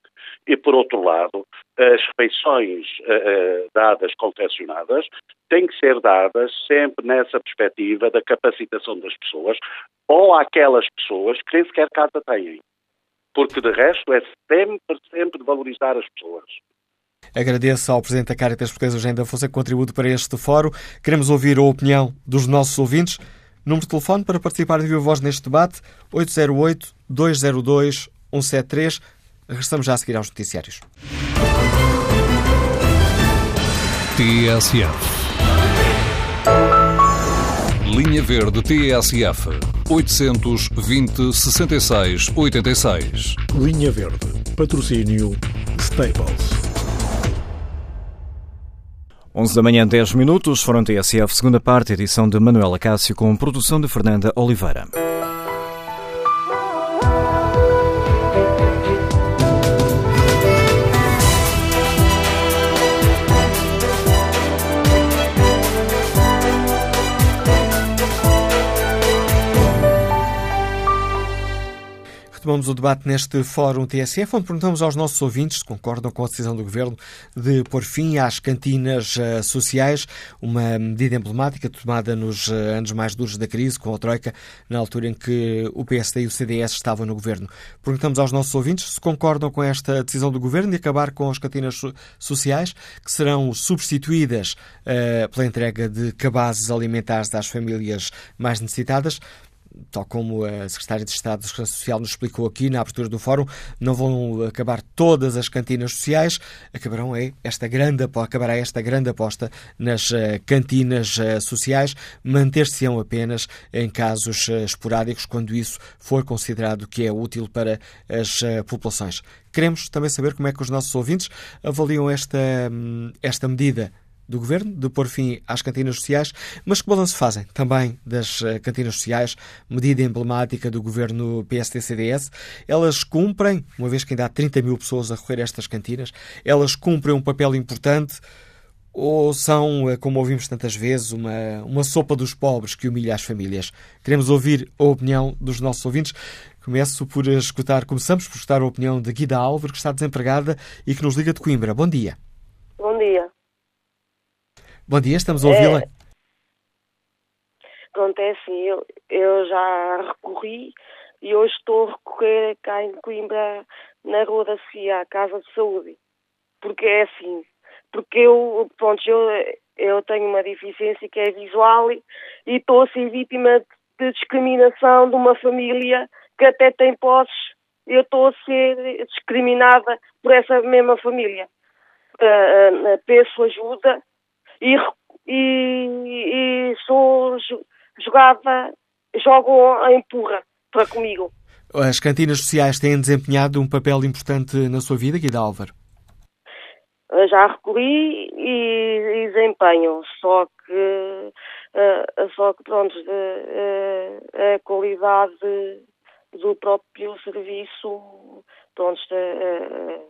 E, por outro lado, as refeições uh, dadas, confeccionadas, têm que ser dadas sempre nessa perspectiva da capacitação das pessoas ou àquelas pessoas que nem sequer casa têm. Porque, de resto, é sempre, sempre de valorizar as pessoas. Agradeço ao Presidente da Caritas Portuguesa, Eugênio da Fonseca, contributo para este fórum. Queremos ouvir a opinião dos nossos ouvintes. Número de telefone para participar de viva voz neste debate, 808-202-173. Regressamos já a seguir aos noticiários. TSF. Linha Verde TSF. 820 66 86. Linha Verde. Patrocínio Staples. 11 da manhã, 10 minutos, Foram TSF, segunda parte, edição de Manuela Cássio, com produção de Fernanda Oliveira. Retomamos o debate neste Fórum TSF, onde perguntamos aos nossos ouvintes se concordam com a decisão do Governo de pôr fim às cantinas uh, sociais, uma medida emblemática tomada nos uh, anos mais duros da crise, com a Troika, na altura em que o PSD e o CDS estavam no Governo. Perguntamos aos nossos ouvintes se concordam com esta decisão do Governo de acabar com as cantinas so sociais, que serão substituídas uh, pela entrega de cabazes alimentares às famílias mais necessitadas tal como a Secretária de Estado de Segurança Social nos explicou aqui na abertura do fórum, não vão acabar todas as cantinas sociais, acabarão é esta grande, acabará esta grande aposta nas uh, cantinas uh, sociais, manter-se-ão apenas em casos uh, esporádicos, quando isso for considerado que é útil para as populações. Queremos também saber como é que os nossos ouvintes avaliam esta, hum, esta medida do Governo de pôr fim às cantinas sociais, mas que balanço fazem também das eh, cantinas sociais, medida emblemática do Governo PSD-CDS? Elas cumprem, uma vez que ainda há 30 mil pessoas a recorrer a estas cantinas, elas cumprem um papel importante ou são, eh, como ouvimos tantas vezes, uma, uma sopa dos pobres que humilha as famílias? Queremos ouvir a opinião dos nossos ouvintes. Começo por escutar, começamos por escutar a opinião de Guida Álvaro, que está desempregada e que nos liga de Coimbra. Bom dia. Bom dia. Bom dia, estamos a ouvi-la. É, é assim, eu, eu já recorri e hoje estou a recorrer cá em Coimbra, na Rua da Cia, à Casa de Saúde. Porque é assim, porque eu, pronto, eu, eu tenho uma deficiência que é visual e estou a ser vítima de discriminação de uma família que até tem posses. Eu estou a ser discriminada por essa mesma família. Uh, uh, peço ajuda e, e, e sou jogada, jogo em empurra para comigo. As cantinas sociais têm desempenhado um papel importante na sua vida, Guida Álvaro? Já recolhi e, e desempenho, só que, uh, só que pronto, uh, a qualidade do próprio serviço, pronto, uh,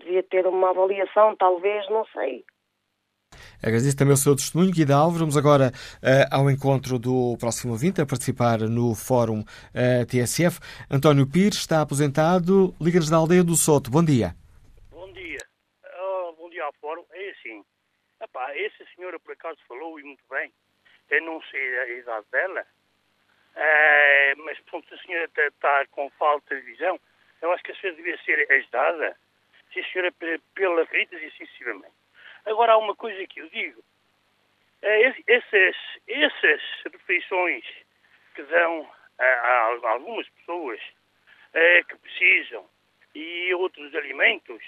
devia ter uma avaliação, talvez, não sei. Agradeço também o seu testemunho, Guida Alves. Vamos agora uh, ao encontro do próximo ouvinte a participar no Fórum uh, TSF. António Pires está aposentado, Liga-nos da Aldeia do Soto. Bom dia. Bom dia. Oh, bom dia ao Fórum. É assim, epá, essa senhora por acaso falou e muito bem. Eu não sei a idade dela, uh, mas pronto, a senhora está tá com falta de visão. Eu acho que a senhora devia ser ajudada, a senhora pela feridas e sucessivamente. Agora há uma coisa que eu digo. Essas, essas refeições que dão a, a algumas pessoas é, que precisam e outros alimentos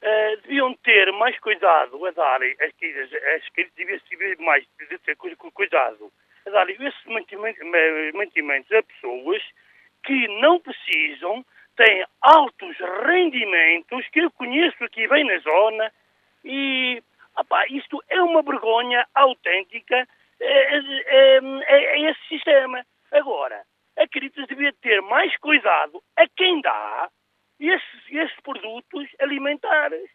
é, deviam ter mais cuidado a dar as queridas, as queridas deviam ter mais de ter cuidado a dar esses mantimentos a pessoas que não precisam, têm altos rendimentos, que eu conheço aqui bem na zona, e Epá, isto é uma vergonha autêntica é, é, é, esse sistema. Agora, a Caritas devia ter mais cuidado a quem dá esses, esses produtos alimentares.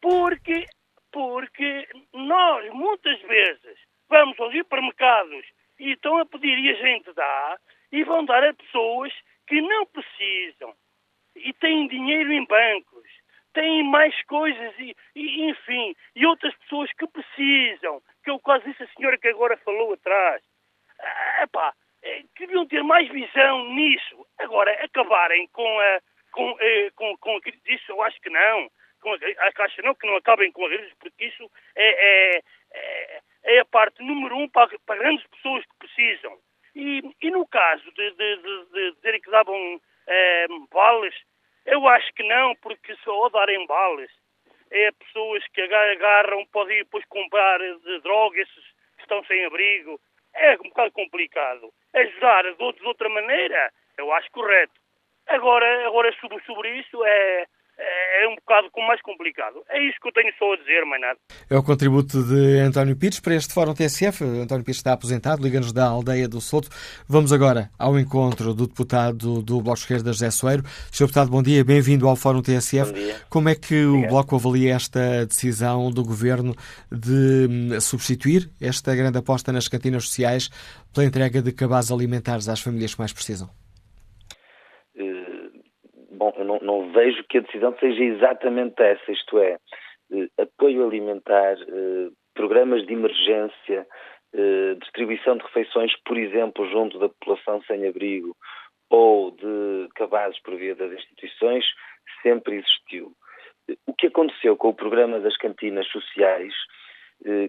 Porque, porque nós, muitas vezes, vamos aos hipermercados e estão a pedir e a gente dá e vão dar a pessoas que não precisam e têm dinheiro em bancos têm mais coisas e, e, enfim, e outras pessoas que precisam, que eu quase disse a senhora que agora falou atrás. Ah, é, que deviam ter mais visão nisso. Agora, acabarem com a. Com, eh, com, com, isso eu acho que não. Com a, acho não que não acabem com a porque isso é, é, é, é, a parte número um para, para grandes pessoas que precisam. E, e no caso de, de, de, de dizerem que davam é, vales, eu acho que não, porque só darem balas é pessoas que agarram, podem depois comprar de drogas estão sem abrigo. É um bocado complicado. Ajudar de, de outra maneira, eu acho correto. Agora, agora sobre, sobre isso, é, é, é um bocado mais complicado. É isso que eu tenho só a dizer, mais nada. É o contributo de António Pires para este Fórum TSF. António Pires está aposentado, liga-nos da aldeia do Soto. Vamos agora ao encontro do deputado do Bloco de Esquerda, José Soeiro. Sr. Deputado, bom dia, bem-vindo ao Fórum TSF. Bom dia. Como é que Obrigado. o Bloco avalia esta decisão do Governo de hum, substituir esta grande aposta nas cantinas sociais pela entrega de cabazes alimentares às famílias que mais precisam? Bom, não, não, vejo que a decisão seja exatamente essa, isto é, eh, apoio alimentar, eh, programas de emergência, eh, distribuição de refeições, por exemplo, junto da população sem abrigo ou de cabazes por via das instituições, sempre existiu. O que aconteceu com o programa das cantinas sociais,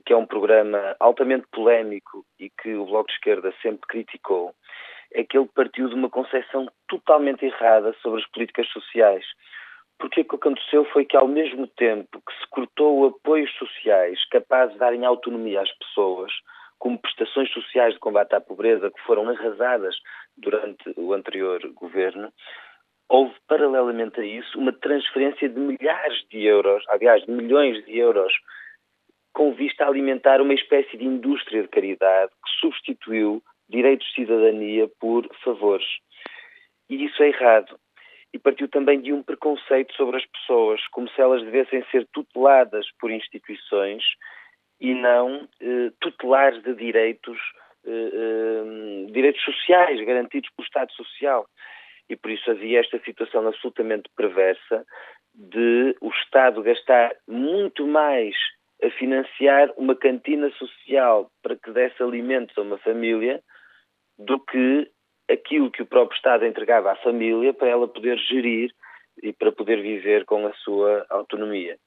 que é um programa altamente polémico e que o Bloco de Esquerda sempre criticou, é que ele partiu de uma concepção totalmente errada sobre as políticas sociais. Porque o que aconteceu foi que, ao mesmo tempo que se cortou apoios sociais capazes de darem autonomia às pessoas, como prestações sociais de combate à pobreza que foram arrasadas durante o anterior governo, houve, paralelamente a isso, uma transferência de milhares de euros, aliás, de milhões de euros, com vista a alimentar uma espécie de indústria de caridade que substituiu direitos de cidadania por favores. E isso é errado. E partiu também de um preconceito sobre as pessoas, como se elas devessem ser tuteladas por instituições e não eh, tutelares de direitos, eh, eh, direitos sociais garantidos pelo Estado Social. E por isso havia esta situação absolutamente perversa de o Estado gastar muito mais a financiar uma cantina social para que desse alimentos a uma família do que aquilo que o próprio Estado entregava à família para ela poder gerir e para poder viver com a sua autonomia.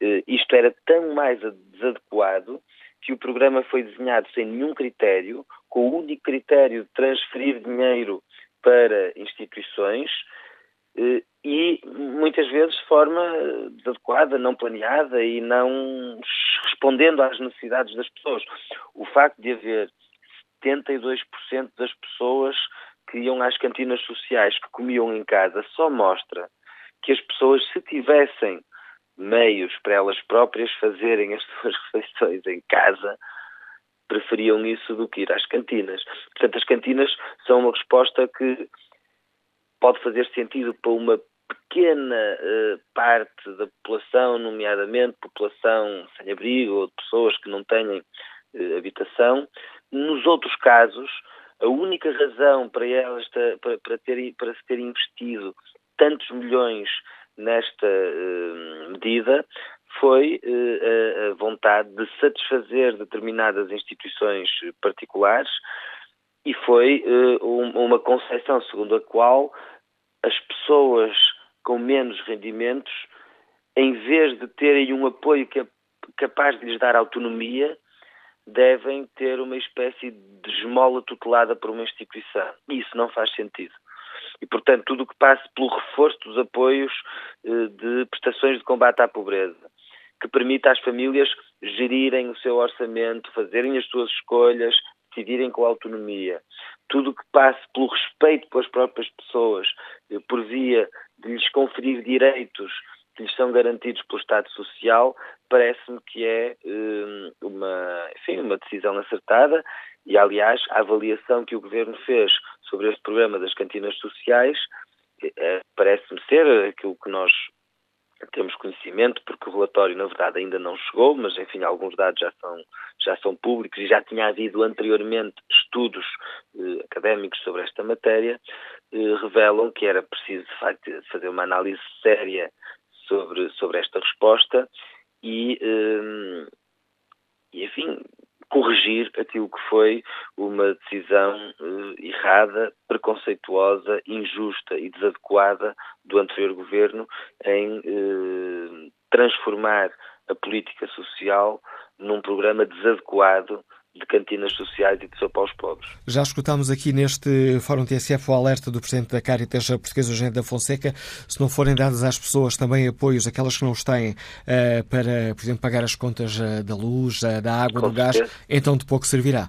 Eh, isto era tão mais desadequado que o programa foi desenhado sem nenhum critério, com o único critério de transferir dinheiro para instituições eh, e muitas vezes de forma desadequada, não planeada e não respondendo às necessidades das pessoas. O facto de haver 72% das pessoas que iam às cantinas sociais, que comiam em casa, só mostra que as pessoas, se tivessem meios para elas próprias fazerem as suas refeições em casa, preferiam isso do que ir às cantinas. Portanto, as cantinas são uma resposta que pode fazer sentido para uma pequena uh, parte da população, nomeadamente população sem abrigo ou de pessoas que não têm uh, habitação. Nos outros casos, a única razão para elas para, para, ter, para se ter investido tantos milhões nesta uh, medida foi uh, a vontade de satisfazer determinadas instituições particulares e foi uh, uma concepção segundo a qual as pessoas com menos rendimentos, em vez de terem um apoio que é capaz de lhes dar autonomia, devem ter uma espécie de esmola tutelada por uma instituição. Isso não faz sentido. E, portanto, tudo o que passe pelo reforço dos apoios eh, de prestações de combate à pobreza, que permita às famílias gerirem o seu orçamento, fazerem as suas escolhas, decidirem com autonomia. Tudo o que passe pelo respeito pelas próprias pessoas, eh, por via de lhes conferir direitos lhes são garantidos pelo Estado Social, parece-me que é eh, uma, enfim, uma decisão acertada e, aliás, a avaliação que o Governo fez sobre este programa das cantinas sociais eh, parece-me ser aquilo que nós temos conhecimento, porque o relatório, na verdade, ainda não chegou, mas, enfim, alguns dados já são, já são públicos e já tinha havido anteriormente estudos eh, académicos sobre esta matéria, revelam que era preciso, de facto, fazer uma análise séria sobre, sobre esta resposta e, eh, e enfim, corrigir aquilo que foi uma decisão eh, errada, preconceituosa, injusta e desadequada do anterior governo em eh, transformar a política social num programa desadequado de cantinas sociais e de sopa aos pobres. Já escutámos aqui neste Fórum TSF o alerta do Presidente da Caritas Portuguesa, Eugênio da Fonseca, se não forem dados às pessoas também apoios, aquelas que não os têm, uh, para, por exemplo, pagar as contas uh, da luz, uh, da água, Com do certeza. gás, então de pouco servirá.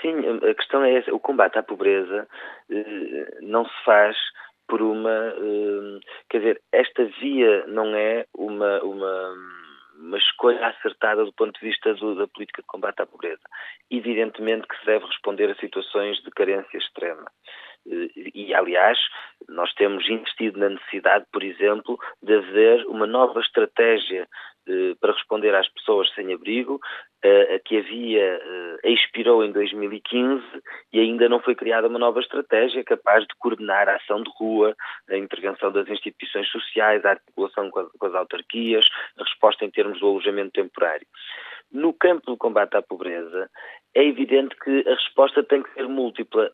Sim, a questão é essa. O combate à pobreza não se faz por uma... quer dizer, esta via não é uma... uma uma escolha acertada do ponto de vista do, da política de combate à pobreza. Evidentemente que se deve responder a situações de carência extrema. E, aliás, nós temos investido na necessidade, por exemplo, de haver uma nova estratégia eh, para responder às pessoas sem abrigo, eh, que havia, eh, expirou em 2015 e ainda não foi criada uma nova estratégia capaz de coordenar a ação de rua, a intervenção das instituições sociais, a articulação com as autarquias, a resposta em termos do alojamento temporário. No campo do combate à pobreza, é evidente que a resposta tem que ser múltipla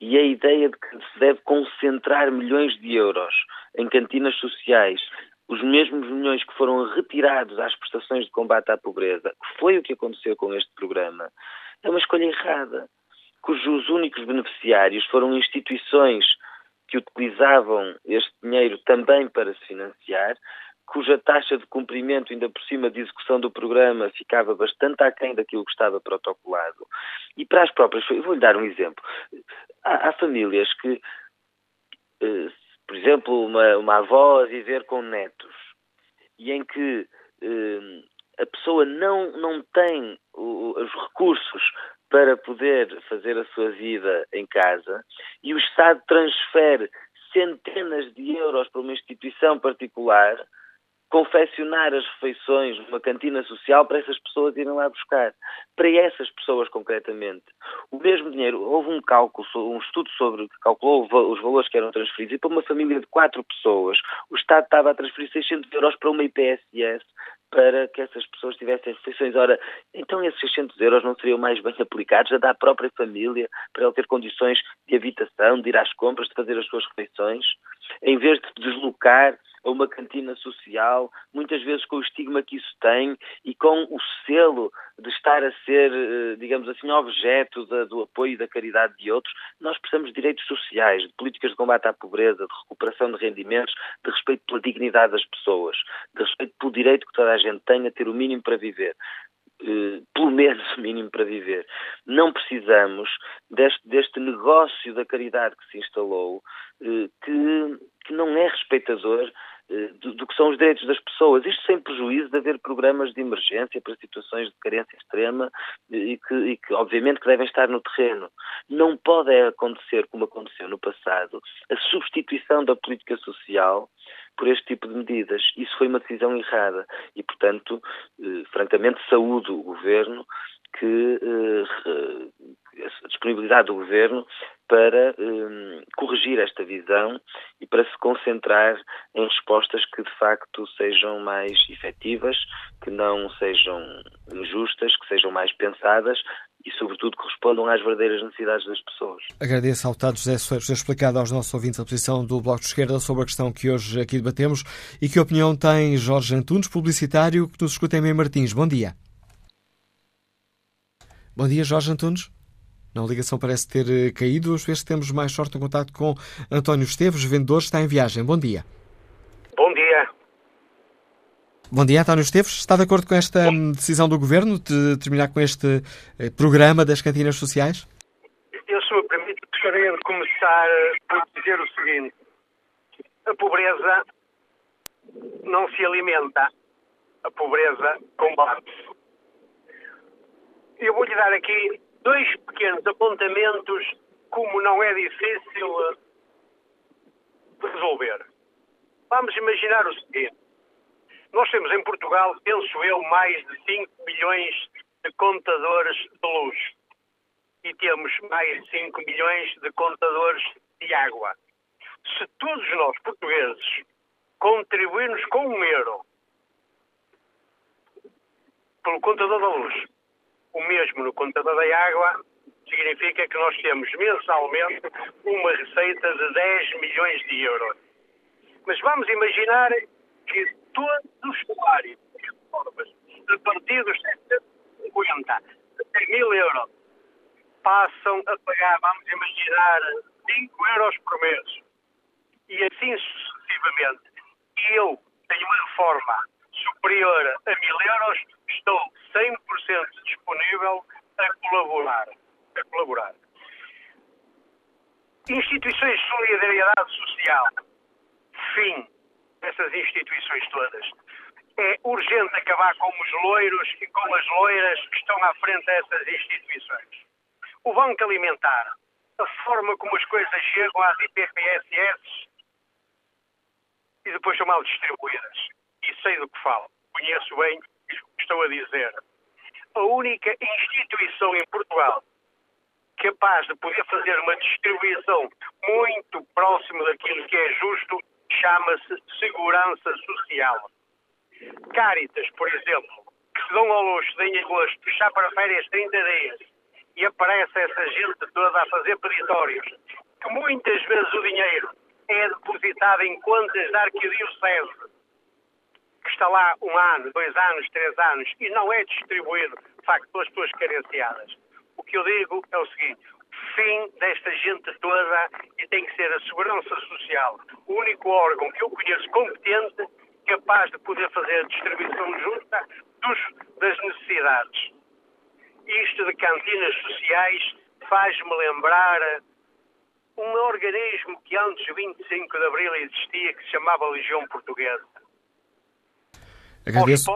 e a ideia de que se deve concentrar milhões de euros em cantinas sociais os mesmos milhões que foram retirados às prestações de combate à pobreza, que foi o que aconteceu com este programa, é uma escolha errada, cujos únicos beneficiários foram instituições que utilizavam este dinheiro também para se financiar, cuja taxa de cumprimento, ainda por cima de execução do programa, ficava bastante aquém daquilo que estava protocolado. E para as próprias, vou-lhe dar um exemplo. Há, há famílias que eh, por exemplo, uma, uma avó a viver com netos e em que eh, a pessoa não, não tem os recursos para poder fazer a sua vida em casa e o Estado transfere centenas de euros para uma instituição particular confeccionar as refeições numa cantina social para essas pessoas irem lá buscar. Para essas pessoas, concretamente. O mesmo dinheiro, houve um cálculo, um estudo sobre que calculou os valores que eram transferidos, e para uma família de quatro pessoas, o Estado estava a transferir 600 euros para uma IPSS para que essas pessoas tivessem refeições. Ora, então esses 600 euros não seriam mais bem aplicados a dar à própria família para ela ter condições de habitação, de ir às compras, de fazer as suas refeições, em vez de deslocar a uma cantina social, muitas vezes com o estigma que isso tem e com o selo de estar a ser, eh, digamos assim, objeto do apoio e da caridade de outros, nós precisamos de direitos sociais, de políticas de combate à pobreza, de recuperação de rendimentos, de respeito pela dignidade das pessoas, de respeito pelo direito que toda a gente tem a ter o mínimo para viver. Uh, pelo menos o mínimo para viver. Não precisamos deste, deste negócio da caridade que se instalou, uh, que, que não é respeitador eh, do, do, que são os direitos das pessoas. Isto sem prejuízo de haver programas de emergência para situações de carência extrema e que, e que, obviamente, que devem estar no terreno. Não pode acontecer, como aconteceu no passado, a substituição da política social por este tipo de medidas. Isso foi uma decisão errada e, portanto, eh, francamente, saúdo o Governo que eh, a disponibilidade do Governo para um, corrigir esta visão e para se concentrar em respostas que de facto sejam mais efetivas, que não sejam injustas, que sejam mais pensadas e, sobretudo, que respondam às verdadeiras necessidades das pessoas. Agradeço ao deputado José Soares ter explicado aos nossos ouvintes a posição do Bloco de Esquerda sobre a questão que hoje aqui debatemos e que opinião tem Jorge Antunes, publicitário, que nos escuta em Martins. Bom dia. Bom dia, Jorge Antunes. Não, a ligação parece ter eh, caído. Ver se temos mais sorte em contato com António Esteves, vendedor, está em viagem. Bom dia. Bom dia. Bom dia, António Esteves. Está de acordo com esta Bom. decisão do Governo de terminar com este eh, programa das cantinas sociais? Eu, se me permite, gostaria de começar por dizer o seguinte. A pobreza não se alimenta. A pobreza combate-se. Eu vou-lhe dar aqui dois pequenos apontamentos, como não é difícil eh, resolver. Vamos imaginar o seguinte. Nós temos em Portugal, penso eu, mais de 5 milhões de contadores de luz. E temos mais de 5 milhões de contadores de água. Se todos nós, portugueses, contribuirmos com um euro pelo contador da luz o mesmo no contador da água, significa que nós temos mensalmente uma receita de 10 milhões de euros. Mas vamos imaginar que todos os salários, a partir dos 750 até mil euros, passam a pagar, vamos imaginar, 5 euros por mês. E assim sucessivamente. Eu tenho uma reforma superior a mil euros, estou 100% disponível a colaborar. A colaborar. Instituições de solidariedade social. Fim dessas instituições todas. É urgente acabar com os loiros e com as loiras que estão à frente dessas instituições. O Banco Alimentar, a forma como as coisas chegam às IPPSS e depois são mal distribuídas. E sei do que falo. Conheço bem que estou a dizer a única instituição em Portugal capaz de poder fazer uma distribuição muito próximo daquilo que é justo chama-se segurança social. Caritas, por exemplo, que se dão ao luxo de em agosto fechar para férias 30 dias e aparece essa gente toda a fazer peditórios, que muitas vezes o dinheiro é depositado em contas da arquidiocese está lá um ano, dois anos, três anos e não é distribuído, de facto, pelas pessoas carenciadas. O que eu digo é o seguinte: fim desta gente toda e tem que ser a Segurança Social, o único órgão que eu conheço competente, capaz de poder fazer a distribuição justa dos, das necessidades. Isto de cantinas sociais faz-me lembrar um organismo que antes do 25 de Abril existia, que se chamava Legião Portuguesa. Agradeço.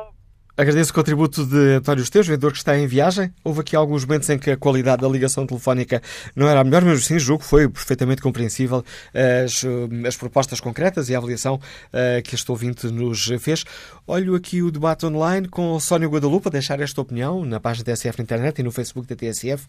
Agradeço o contributo de António Esteves, vendedor que está em viagem. Houve aqui alguns momentos em que a qualidade da ligação telefónica não era a melhor, mas sim julgo que foi perfeitamente compreensível as, eh, as propostas concretas e a avaliação uh, que este ouvinte nos fez. Olho aqui o debate online com Sónia Guadalupe a deixar esta opinião na página da TSF na internet e no Facebook da TSF.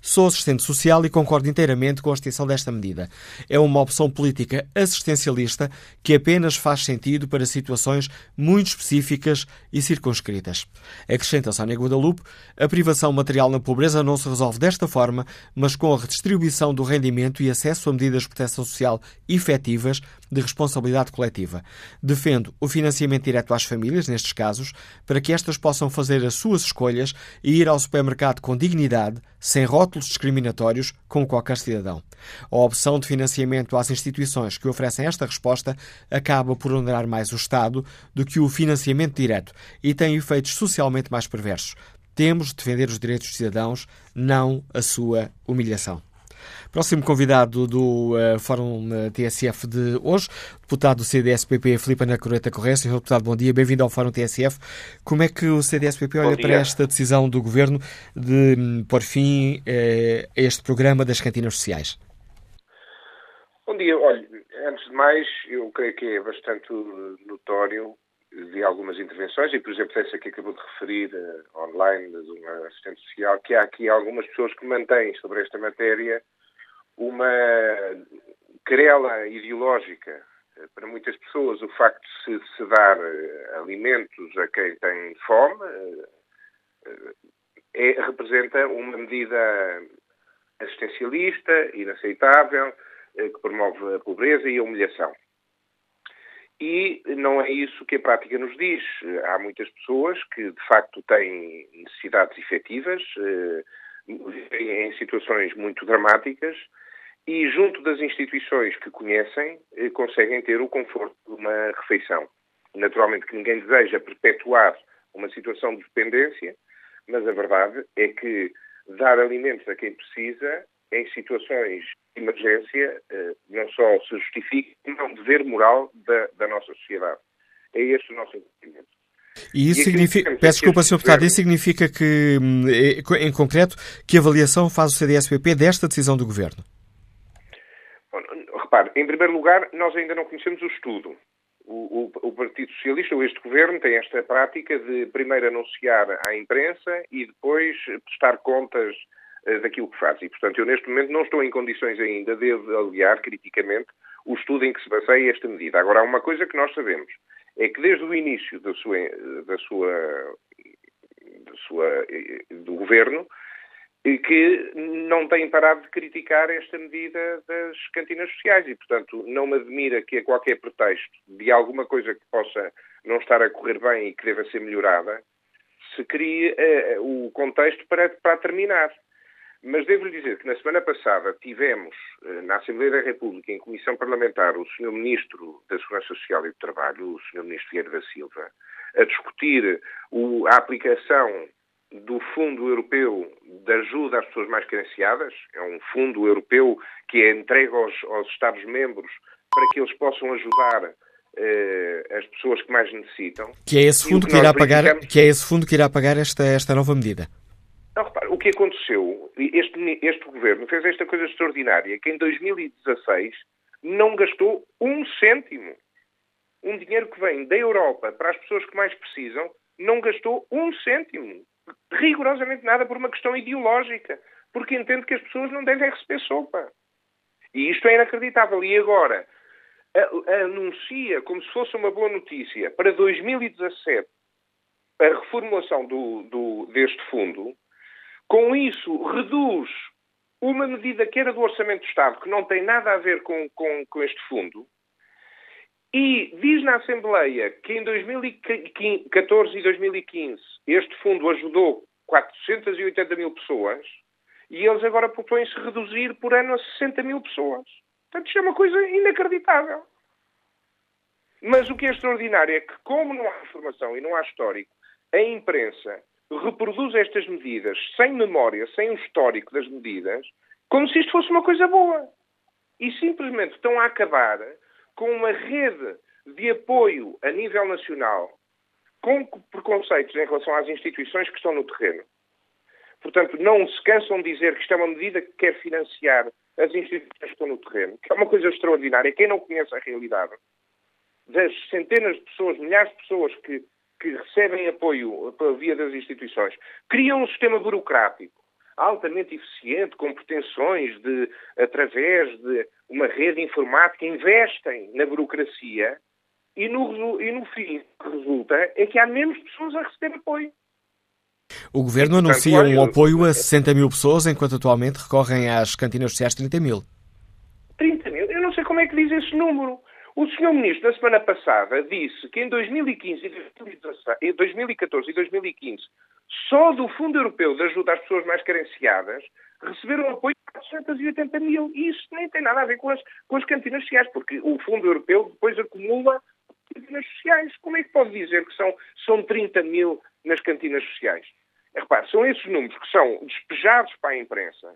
Sou assistente social e concordo inteiramente com a extensão desta medida. É uma opção política assistencialista que apenas faz sentido para situações muito específicas e circunscritas. Acrescenta Sónia Guadalupe, a privação material na pobreza não se resolve desta forma, mas com a redistribuição do rendimento e acesso a medidas de proteção social efetivas de responsabilidade coletiva. Defendo o financiamento direto às famílias, nestes casos, para que estas possam fazer as suas escolhas e ir ao supermercado com dignidade, sem rótulos discriminatórios, como qualquer cidadão. A opção de financiamento às instituições que oferecem esta resposta acaba por onerar mais o Estado do que o financiamento direto e tem efeitos socialmente mais perversos. Temos de defender os direitos dos cidadãos, não a sua humilhação. Próximo convidado do uh, Fórum uh, TSF de hoje, deputado do CDS-PP, Filipe Ana Coreta Correia. Senhor deputado, bom dia, bem-vindo ao Fórum TSF. Como é que o CDS-PP olha para esta decisão do Governo de um, pôr fim uh, a este programa das cantinas sociais? Bom dia, olha, antes de mais, eu creio que é bastante notório de algumas intervenções, e por exemplo essa que acabou de referir uh, online de uma assistente social, que há aqui algumas pessoas que mantêm sobre esta matéria uma querela ideológica. Uh, para muitas pessoas o facto de se, se dar uh, alimentos a quem tem fome é, representa uma medida assistencialista, inaceitável, que promove a pobreza e a humilhação. E não é isso que a prática nos diz. Há muitas pessoas que, de facto, têm necessidades efetivas, eh, em situações muito dramáticas, e, junto das instituições que conhecem, eh, conseguem ter o conforto de uma refeição. Naturalmente que ninguém deseja perpetuar uma situação de dependência, mas a verdade é que dar alimentos a quem precisa em situações emergência, eh, não só se justifica, como é um dever moral da, da nossa sociedade. É este o nosso entendimento. E isso e significa, peço desculpa, Sr. Deputado, isso significa que, hum, é, em concreto, que avaliação faz o CDS-PP desta decisão do Governo? Bom, repare, em primeiro lugar, nós ainda não conhecemos o estudo. O, o, o, Partido Socialista, ou este Governo, tem esta prática de primeiro anunciar à imprensa e depois prestar contas daquilo que faz. E, portanto, eu neste momento não estou em condições ainda de avaliar criticamente o estudo em que se baseia esta medida. Agora, há uma coisa que nós sabemos, é que desde o início da sua, da sua, da sua do governo, que não tem parado de criticar esta medida das cantinas sociais e, portanto, não me admira que a qualquer pretexto de alguma coisa que possa não estar a correr bem e que deva ser melhorada, se crie uh, o contexto para, para terminar. Mas devo-lhe dizer que na semana passada tivemos eh, na Assembleia da República, em comissão parlamentar, o Sr. Ministro da Segurança Social e do Trabalho, o Sr. Ministro Vieira da Silva, a discutir o, a aplicação do Fundo Europeu de Ajuda às Pessoas Mais Carenciadas. É um fundo europeu que é entregue aos, aos Estados-membros para que eles possam ajudar eh, as pessoas que mais necessitam. Que é esse fundo que, que irá pagar, que é esse fundo que irá pagar esta, esta nova medida. Que aconteceu, este, este governo fez esta coisa extraordinária, que em 2016 não gastou um cêntimo. Um dinheiro que vem da Europa para as pessoas que mais precisam, não gastou um cêntimo. Rigorosamente nada por uma questão ideológica. Porque entende que as pessoas não devem receber sopa. E isto é inacreditável. E agora, anuncia como se fosse uma boa notícia para 2017 a reformulação do, do, deste fundo, com isso, reduz uma medida que era do Orçamento do Estado, que não tem nada a ver com, com, com este fundo, e diz na Assembleia que em 2014 e 2015 este fundo ajudou 480 mil pessoas e eles agora propõem-se reduzir por ano a 60 mil pessoas. Portanto, isto é uma coisa inacreditável. Mas o que é extraordinário é que, como não há informação e não há histórico, a imprensa reproduz estas medidas sem memória, sem o histórico das medidas, como se isto fosse uma coisa boa. E simplesmente estão a acabar com uma rede de apoio a nível nacional, com preconceitos em relação às instituições que estão no terreno. Portanto, não se cansam de dizer que isto é uma medida que quer financiar as instituições que estão no terreno, que é uma coisa extraordinária. Quem não conhece a realidade das centenas de pessoas, milhares de pessoas que que recebem apoio pela via das instituições, criam um sistema burocrático altamente eficiente, com pretensões de, através de uma rede informática, investem na burocracia e no, e no fim resulta é que há menos pessoas a receber apoio. O Governo anuncia um apoio a 60 mil pessoas, enquanto atualmente recorrem às cantinas sociais 30 mil. 30 mil? Eu não sei como é que diz esse número. O Sr. Ministro, na semana passada, disse que em 2015 e 2014 e 2015, só do Fundo Europeu de Ajuda às Pessoas Mais Carenciadas, receberam apoio de 480 mil. E isso nem tem nada a ver com as, com as cantinas sociais, porque o Fundo Europeu depois acumula cantinas sociais. Como é que pode dizer que são, são 30 mil nas cantinas sociais? Repare, são esses números que são despejados para a imprensa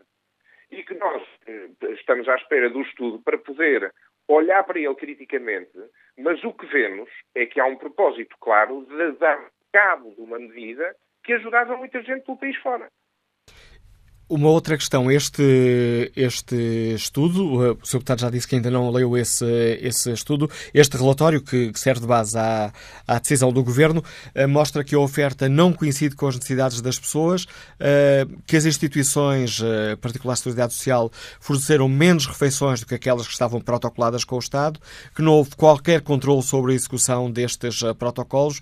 e que nós eh, estamos à espera do estudo para poder olhar para ele criticamente, mas o que vemos é que há um propósito claro de dar cabo de uma medida que ajudava muita gente pelo país fora. Uma outra questão, este, este estudo, o Sr. Deputado já disse que ainda não leu esse, esse estudo, este relatório que serve de base à, à decisão do Governo, eh, mostra que a oferta não coincide com as necessidades das pessoas, eh, que as instituições, eh, particulares de Seguridade Social, forneceram menos refeições do que aquelas que estavam protocoladas com o Estado, que não houve qualquer controle sobre a execução destes protocolos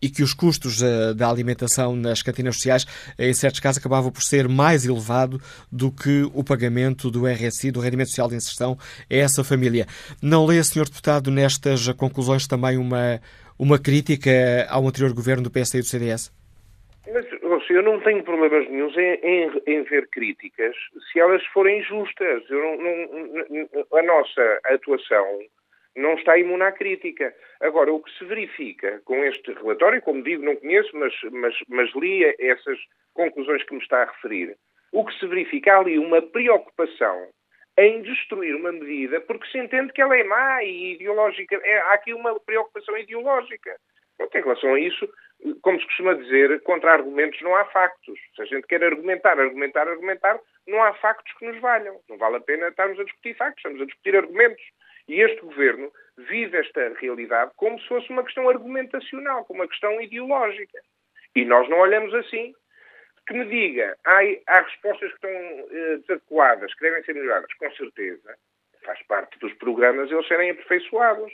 e que os custos uh, da alimentação nas cantinas sociais, em certos casos, acabavam por ser mais elevado do que o pagamento do RSI, do Rendimento Social de Inserção, a essa família. Não lê, Sr. Deputado, nestas conclusões também uma, uma crítica ao anterior governo do PSD e do CDS? Mas, eu não tenho problemas nenhums em, em, em, ver críticas se elas forem justas. Não, não, a nossa atuação não está imune à crítica. Agora, o que se verifica com este relatório, como digo, não conheço, mas, mas, mas li essas conclusões que me está a referir, o que se verifica é ali uma preocupação em destruir uma medida porque se entende que ela é má e ideológica. É, há aqui uma preocupação ideológica. Pronto, em relação a isso, como se costuma dizer, contra argumentos não há factos. Se a gente quer argumentar, argumentar, argumentar, não há factos que nos valham. Não vale a pena estarmos a discutir factos, estamos a discutir argumentos. E este governo vive esta realidade como se fosse uma questão argumentacional, como uma questão ideológica. E nós não olhamos assim. Que me diga, há, há respostas que estão eh, desadequadas, que devem ser melhoradas, com certeza. Faz parte dos programas eles serem aperfeiçoados.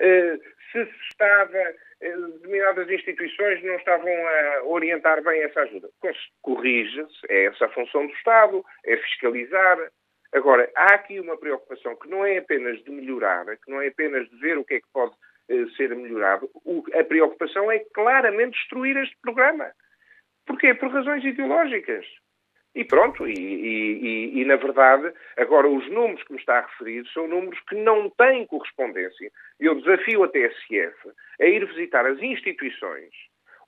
Uh, se estava, uh, determinadas instituições não estavam a orientar bem essa ajuda. Corrige-se, é essa a função do Estado, é fiscalizar, Agora, há aqui uma preocupação que não é apenas de melhorar, que não é apenas de ver o que é que pode uh, ser melhorado. O, a preocupação é claramente destruir este programa. Porquê? Por razões ideológicas. E pronto, e, e, e, na verdade, agora os números que me está a referir são números que não têm correspondência. Eu desafio a TSF a ir visitar as instituições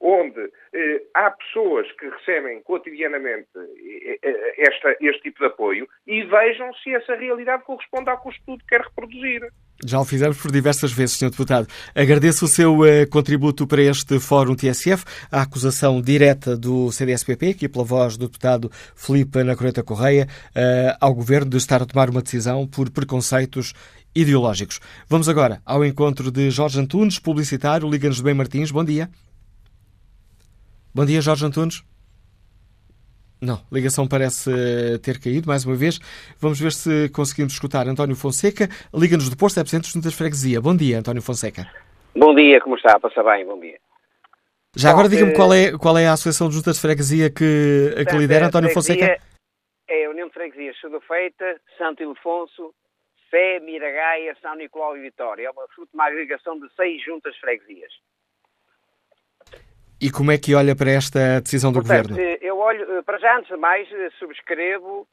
onde eh, há pessoas que recebem cotidianamente eh, eh, esta, este tipo de apoio e vejam se essa realidade corresponde ao que o estudo quer reproduzir. Já o fizemos por diversas vezes, Sr. Deputado. Agradeço o seu uh, contributo para este Fórum TSF, a acusação direta do CDSPP, aqui pela voz do deputado Felipe Anacoreta Correia, uh, ao Governo de estar a tomar uma decisão por preconceitos ideológicos. Vamos agora ao encontro de Jorge Antunes, publicitário, Liga-nos Bem Martins. Bom dia. Bom dia, Jorge Antunes. Não, a ligação parece eh, ter caído mais uma vez. Vamos ver se conseguimos escutar António Fonseca. Liga-nos do Porto, é presidente dos de Freguesia. Bom dia, António Fonseca. Bom dia, como está? Passa bem, bom dia. Já Bom, agora diga-me eh, qual, é, qual é a Associação de Juntas de Freguesia que, a que lidera, António Fonseca? É a União de Freguesias Feita, Santo Ildefonso, Fé, Miragaia, São Nicolau e Vitória. É uma, uma agregação de seis juntas de freguesias. E como é que olha para esta decisão do Portanto, Governo? Eh, eu olho, eh, para já, antes de mais, eh, subscrevo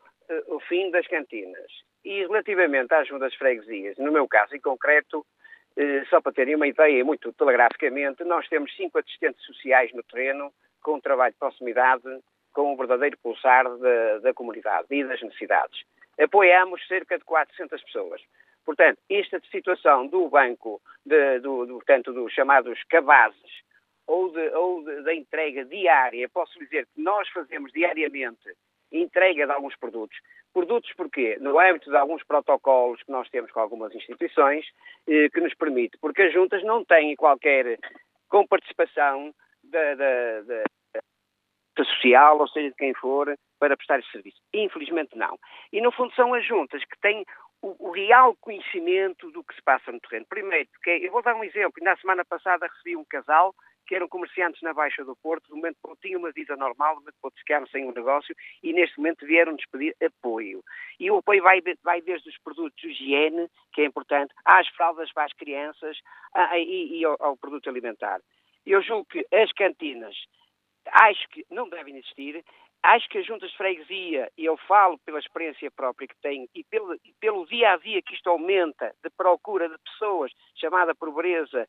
o fim das cantinas. E relativamente às juntas freguesias, no meu caso em concreto, só para terem uma ideia, muito telegraficamente, nós temos cinco assistentes sociais no terreno, com um trabalho de proximidade, com um verdadeiro pulsar da, da comunidade e das necessidades. Apoiamos cerca de 400 pessoas. Portanto, esta situação do banco, de, do, do, portanto, dos chamados cabazes, ou, de, ou de, da entrega diária, posso dizer que nós fazemos diariamente entrega de alguns produtos. Produtos porque No âmbito de alguns protocolos que nós temos com algumas instituições, eh, que nos permite, porque as juntas não têm qualquer comparticipação da, da, da, da social, ou seja, de quem for, para prestar esse serviço. Infelizmente não. E no fundo são as juntas que têm o, o, real conhecimento do que se passa no terreno. Primeiro, porque eu vou dar um exemplo. Na semana passada recebi um casal que eram comerciantes na Baixa do Porto, no momento que tinham uma vida normal, no momento que ficaram sem um negócio e neste momento vieram-nos pedir apoio. E o apoio vai, vai desde os produtos de higiene, que é importante, às fraldas para as crianças a, e, e ao, ao produto alimentar. Eu julgo que as cantinas, acho que não devem existir, acho que as juntas de freguesia, e eu falo pela experiência própria que tenho, e pelo, pelo dia a dia que isto aumenta de procura de pessoas, chamada pobreza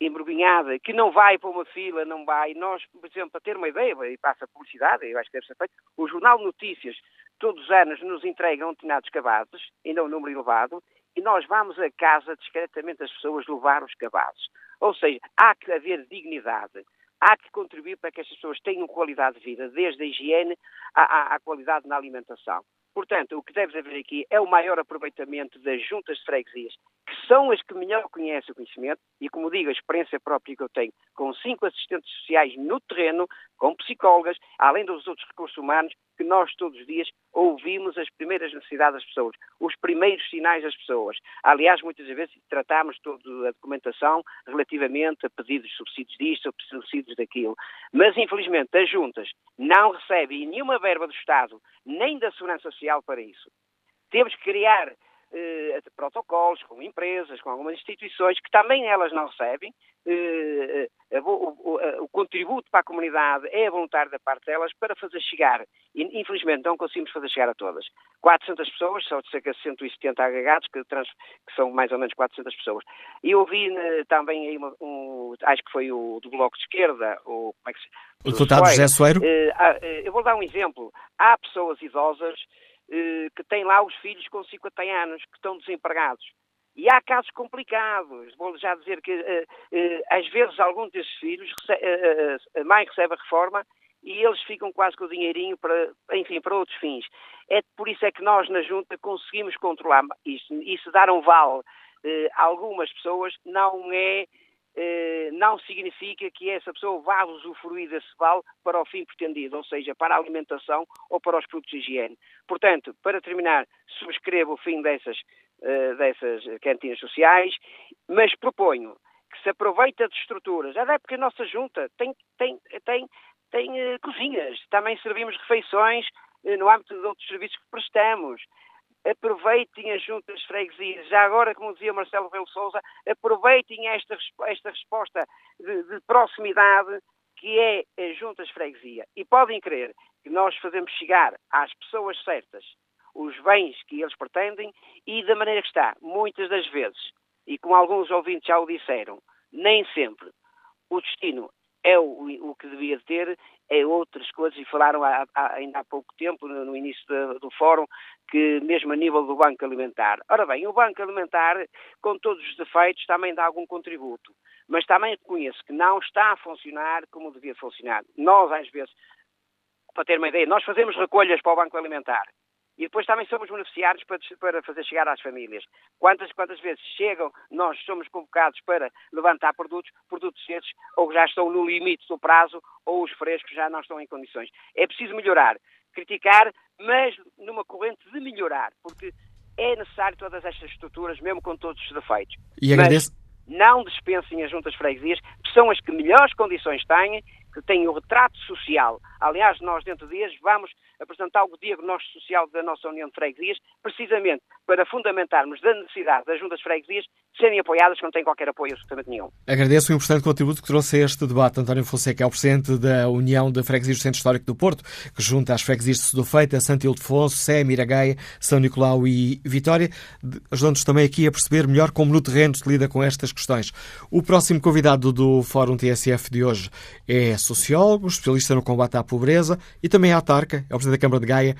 embrulhada, que não vai para uma fila, não vai. Nós, por exemplo, para ter uma ideia, e passa publicidade, eu acho que deve ser feito, o Jornal Notícias todos os anos nos entregam determinados cabazes, ainda um número elevado, e nós vamos a casa discretamente as pessoas levar os cabazes. Ou seja, há que haver dignidade, há que contribuir para que estas pessoas tenham qualidade de vida, desde a higiene à, à, à qualidade na alimentação. Portanto, o que deve haver aqui é o maior aproveitamento das juntas de freguesias, que são as que melhor conhecem o conhecimento, e como digo, a experiência própria que eu tenho, com cinco assistentes sociais no terreno, com psicólogas, além dos outros recursos humanos, que nós todos os dias ouvimos as primeiras necessidades das pessoas, os primeiros sinais das pessoas. Aliás, muitas vezes tratamos toda a documentação relativamente a pedidos de subsídios disto subsídios daquilo. Mas, infelizmente, as juntas não recebem nenhuma verba do Estado, nem da Segurança Social para isso. Temos que criar eh, protocolos com empresas, com algumas instituições que também elas não recebem. Eh, eh, o, o, o, contributo para a comunidade é voluntário da parte delas para fazer chegar. E, infelizmente não conseguimos fazer chegar a todas. 400 pessoas, são de cerca de 170 agregados, que, trans, que, são mais ou menos 400 pessoas. E eu vi também aí, um, acho que foi o do Bloco de Esquerda, o, como é que se, o deputado José Soeiro. eu vou dar um exemplo. Há pessoas idosas eh, que têm lá os filhos com 50 anos, que estão desempregados. E há casos complicados. Vou já dizer que, uh, uh, às vezes, algum desses filhos, a mãe recebe a reforma e eles ficam quase com o dinheirinho para, enfim, para outros fins. É por isso é que nós, na Junta, conseguimos controlar isso. Se dar um vale a algumas pessoas, não é eh, não significa que essa pessoa vá usufruir desse vale para o fim pretendido, ou seja, para a alimentação ou para os produtos de higiene. Portanto, para terminar, subscrevo o fim dessas, eh, dessas cantinas sociais, mas proponho que se aproveita de estruturas, até porque a nossa junta tem, tem, tem, tem uh, cozinhas, também servimos refeições no âmbito de outros serviços que prestamos aproveitem as juntas de freguesias. Já agora, como dizia Marcelo Velo Souza, aproveitem esta, esta resposta de, de proximidade que é as juntas de freguesia. E podem crer que nós fazemos chegar às pessoas certas os bens que eles pretendem e da maneira que está, muitas das vezes, e como alguns ouvintes já o disseram, nem sempre o destino é o, o que devia ter, é outras coisas, e falaram há, há, ainda há pouco tempo, no, no início do, do fórum, que mesmo a nível do Banco Alimentar. Ora bem, o Banco Alimentar, com todos os defeitos, também dá algum contributo, mas também reconheço que não está a funcionar como devia funcionar. Nós, às vezes, para ter uma ideia, nós fazemos recolhas para o Banco Alimentar. E depois também somos beneficiários para, para fazer chegar às famílias. Quantas, quantas vezes chegam, nós somos convocados para levantar produtos, produtos esses ou já estão no limite do prazo ou os frescos já não estão em condições. É preciso melhorar, criticar, mas numa corrente de melhorar, porque é necessário todas estas estruturas, mesmo com todos os defeitos. E agradeço. Mas não dispensem as juntas freguesias, que são as que melhores condições têm, que têm o retrato social. Aliás, nós dentro de dias vamos apresentar o diagnóstico social da nossa União de Freguesias, precisamente para fundamentarmos da necessidade das juntas freguesias serem apoiadas quando têm qualquer apoio absolutamente nenhum. Agradeço o importante contributo que trouxe a este debate. António Fonseca é o Presidente da União de Freguesias do Centro Histórico do Porto, que junta as freguesias de Sedufeita, Santo Ildefonso, Sé, Miragaia, São Nicolau e Vitória, ajudando-nos também aqui a perceber melhor como no terreno se lida com estas questões. O próximo convidado do Fórum TSF de hoje é sociólogo, especialista no combate à pobreza e também é autarca, é o Presidente da Câmara de Gaia,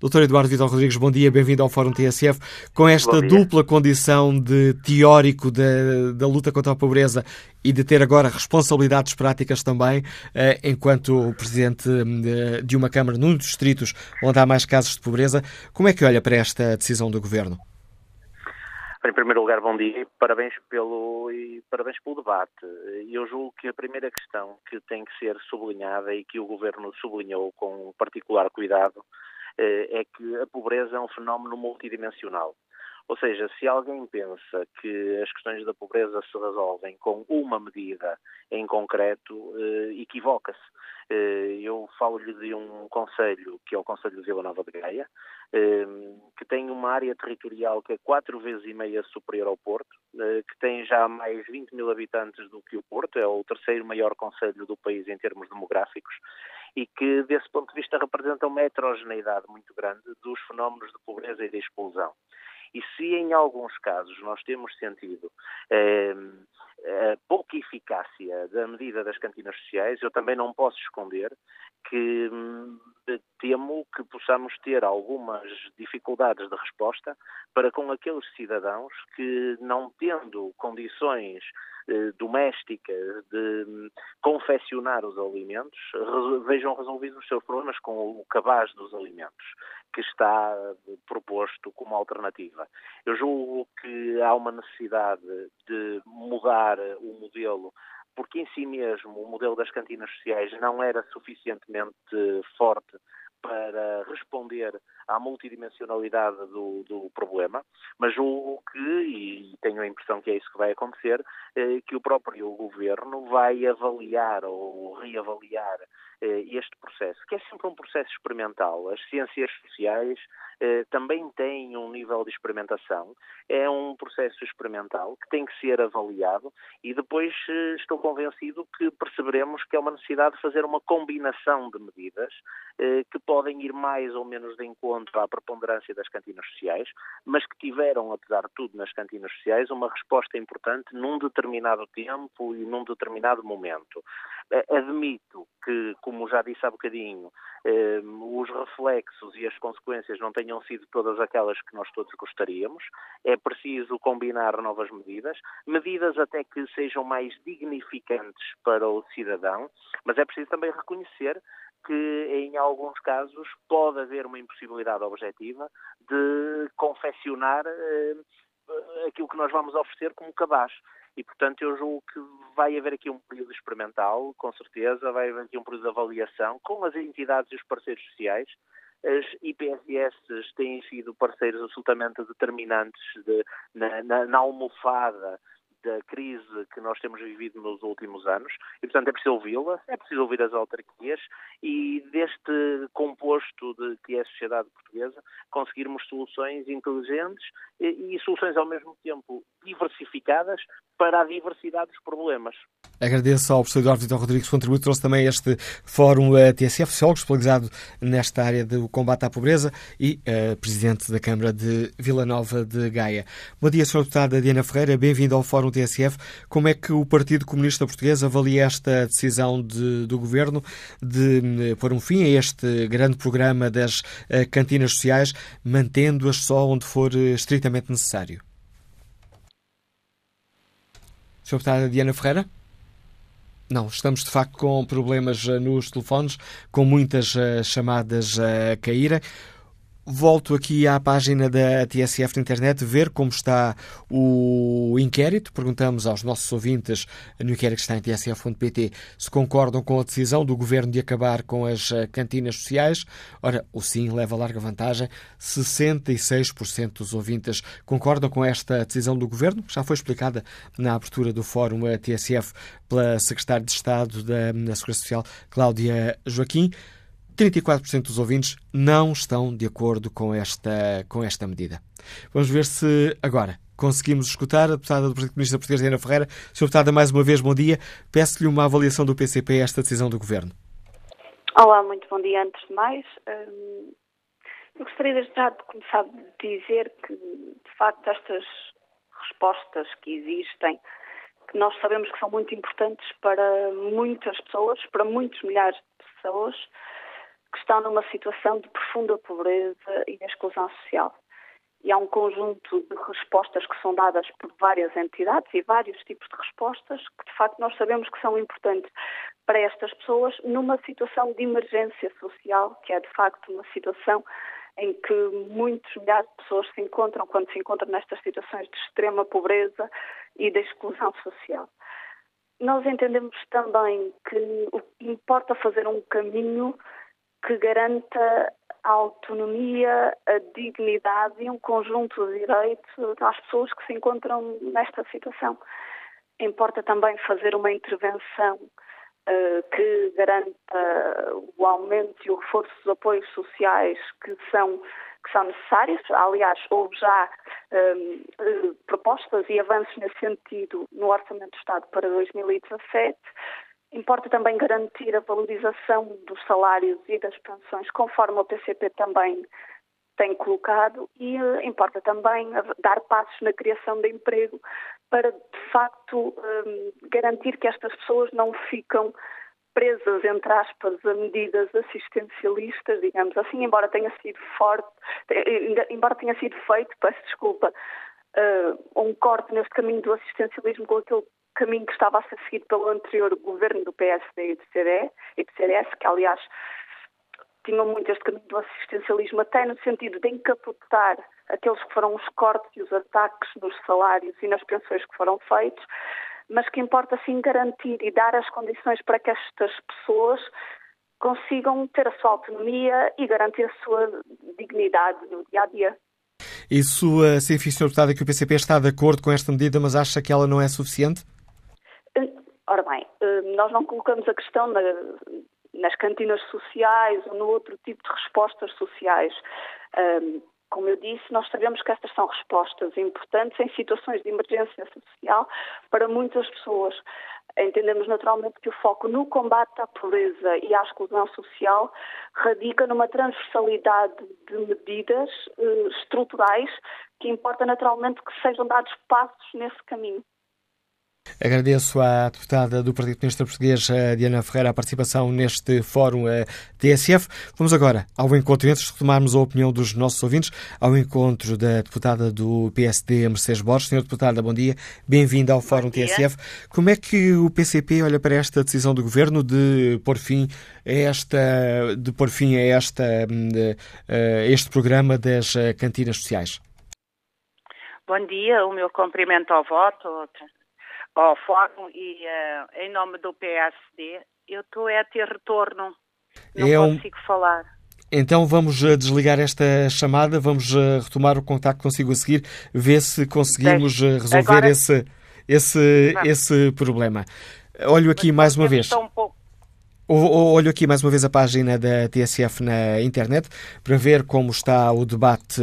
Doutor Eduardo Vitor Rodrigues, bom dia, bem-vindo ao Fórum TSF. Com esta dupla condição de teórico da, da luta contra a pobreza e de ter agora responsabilidades práticas também, eh, enquanto presidente eh, de uma Câmara num dos distritos onde há mais casos de pobreza, como é que olha para esta decisão do Governo? Em primeiro lugar, bom dia e parabéns pelo, e parabéns pelo debate. Eu julgo que a primeira questão que tem que ser sublinhada e que o Governo sublinhou com particular cuidado é que a pobreza é um fenómeno multidimensional. Ou seja, se alguém pensa que as questões da pobreza se resolvem com uma medida em concreto, eh, equivoca-se. Eh, eu falo-lhe de um conselho, que é o Conselho de Vila Nova de Gaia, que tem uma área territorial que é quatro vezes e meia superior ao Porto, que tem já mais 20 mil habitantes do que o Porto, é o terceiro maior conselho do país em termos demográficos, e que, desse ponto de vista, representa uma heterogeneidade muito grande dos fenómenos de pobreza e de exclusão. E se em alguns casos nós temos sentido eh, a pouca eficácia da medida das cantinas sociais, eu também não posso esconder que hum, temo que possamos ter algumas dificuldades de resposta para com aqueles cidadãos que, não tendo condições eh, domésticas de hum, confeccionar os alimentos, vejam resolvidos os seus problemas com o cabaz dos alimentos que está proposto como alternativa. Eu julgo que há uma necessidade de mudar o modelo porque em si mesmo o modelo das cantinas sociais não era suficientemente forte para responder à multidimensionalidade do, do, problema, mas julgo que, e tenho a impressão que é isso que vai acontecer, eh, que o próprio governo vai avaliar ou reavaliar este processo, que é sempre um processo experimental. As ciências sociais eh, também têm um nível de experimentação, é um processo experimental que tem que ser avaliado e depois eh, estou convencido que perceberemos que é uma necessidade de fazer uma combinação de medidas que podem ir mais ou menos de encontro à preponderância das cantinas sociais, mas que tiveram, apesar de tudo, nas cantinas sociais, uma resposta importante num determinado tempo e num determinado momento. Admito que, como já disse há bocadinho, eh, os reflexos e as consequências não tenham sido todas aquelas que nós todos gostaríamos. É preciso combinar novas medidas, medidas até que sejam mais dignificantes para o cidadão, mas é preciso também reconhecer que em alguns casos pode haver uma impossibilidade objetiva de confeccionar eh, aquilo que nós vamos oferecer como cabaz. E, portanto, eu julgo que vai haver aqui um período experimental, com certeza, vai haver aqui um período de avaliação com as entidades e os parceiros sociais. As IPSS têm sido parceiros absolutamente determinantes de, na, na, na almofada da crise que nós temos vivido nos últimos anos e, portanto, é preciso ouvi-la, é preciso ouvir as autarquias e deste composto de que é a sociedade portuguesa conseguirmos soluções inteligentes e, e soluções ao mesmo tempo diversificadas para a diversidade dos problemas. Agradeço ao professor Eduardo Vitor Rodrigues contributo, trouxe também este fórum uh, TSF, sociólogo especializado nesta área do combate à pobreza e uh, presidente da Câmara de Vila Nova de Gaia. Bom dia, Sr. Deputada Diana Ferreira, bem-vindo ao fórum TSF. Como é que o Partido Comunista Português avalia esta decisão de, do Governo de uh, pôr um fim a este grande programa das uh, cantinas sociais, mantendo-as só onde for estritamente necessário? Sr. Deputada Diana Ferreira? Não, estamos de facto com problemas eh, nos telefones, com muitas uh, chamadas a caírem. Volto aqui à página da TSF na internet ver como está o inquérito. Perguntamos aos nossos ouvintes no inquérito que está em tsf.pt se concordam com a decisão do governo de acabar com as eh, cantinas sociais. Ora, o sim leva larga vantagem. 66% dos ouvintes concordam com esta decisão do governo, já foi explicada na abertura do fórum TSF pela secretária de Estado da Segurança Social, Cláudia Joaquim. 34% dos ouvintes não estão de acordo com esta, com esta medida. Vamos ver se agora conseguimos escutar a deputada do Partido Comunista Português, Diana Ferreira. Sr. Deputada, mais uma vez, bom dia. Peço-lhe uma avaliação do PCP a esta decisão do Governo. Olá, muito bom dia. Antes de mais, hum, eu gostaria já de começar a dizer que, de facto, estas respostas que existem, que nós sabemos que são muito importantes para muitas pessoas, para muitos milhares de pessoas, que estão numa situação de profunda pobreza e de exclusão social. E há um conjunto de respostas que são dadas por várias entidades e vários tipos de respostas que, de facto, nós sabemos que são importantes para estas pessoas numa situação de emergência social, que é, de facto, uma situação em que muitos milhares de pessoas se encontram quando se encontram nestas situações de extrema pobreza e de exclusão social. Nós entendemos também que importa fazer um caminho que garanta a autonomia, a dignidade e um conjunto de direitos às pessoas que se encontram nesta situação. Importa também fazer uma intervenção uh, que garanta o aumento e o reforço dos apoios sociais que são, que são necessários. Aliás, houve já uh, propostas e avanços nesse sentido no Orçamento do Estado para 2017. Importa também garantir a valorização dos salários e das pensões, conforme o PCP também tem colocado e uh, importa também dar passos na criação de emprego para, de facto, um, garantir que estas pessoas não ficam presas, entre aspas, a medidas assistencialistas, digamos assim, embora tenha sido forte, embora tenha sido feito, peço desculpa, uh, um corte neste caminho do assistencialismo com aquele caminho que estava a ser seguido pelo anterior governo do PSD e do, e do CDS, que aliás tinham muito este caminho do assistencialismo, até no sentido de encapotar aqueles que foram os cortes e os ataques nos salários e nas pensões que foram feitos, mas que importa sim garantir e dar as condições para que estas pessoas consigam ter a sua autonomia e garantir a sua dignidade no dia a dia. Isso significa, Sr. Deputada, que o PCP está de acordo com esta medida, mas acha que ela não é suficiente? Ora bem, uh, nós não colocamos a questão na, nas cantinas sociais ou no outro tipo de respostas sociais. Como eu disse, nós sabemos que estas são respostas importantes em situações de emergência social para muitas pessoas. Entendemos naturalmente que o foco no combate à pobreza e à exclusão social radica numa transversalidade de medidas uh, estruturais que importa naturalmente que sejam dados passos nesse caminho. Agradeço à deputada do Partido Comunista Português, Diana Ferreira, a participação neste fórum TSF. Vamos agora ao encontro, antes de retomarmos a opinião dos nossos ouvintes, ao encontro da deputada do PSD, Mercedes Borges. Senhora deputada, bom dia. Bem-vinda ao fórum TSF. Como é que o PCP olha para esta decisão do Governo de pôr fim a esta, de pôr fim a esta, a este programa das cantinas sociais? Bom dia, o meu cumprimento ao voto, ao fórum e uh, em nome do PSD eu estou a ter retorno. Não é um... consigo falar. Então vamos eh, desligar esta chamada, vamos eh, retomar o contacto consigo a seguir, ver se conseguimos resolver Agora... esse, esse, esse problema. Olho aqui Mas mais uma vez. Pouco Olho aqui mais uma vez a página da TSF na internet para ver como está o debate,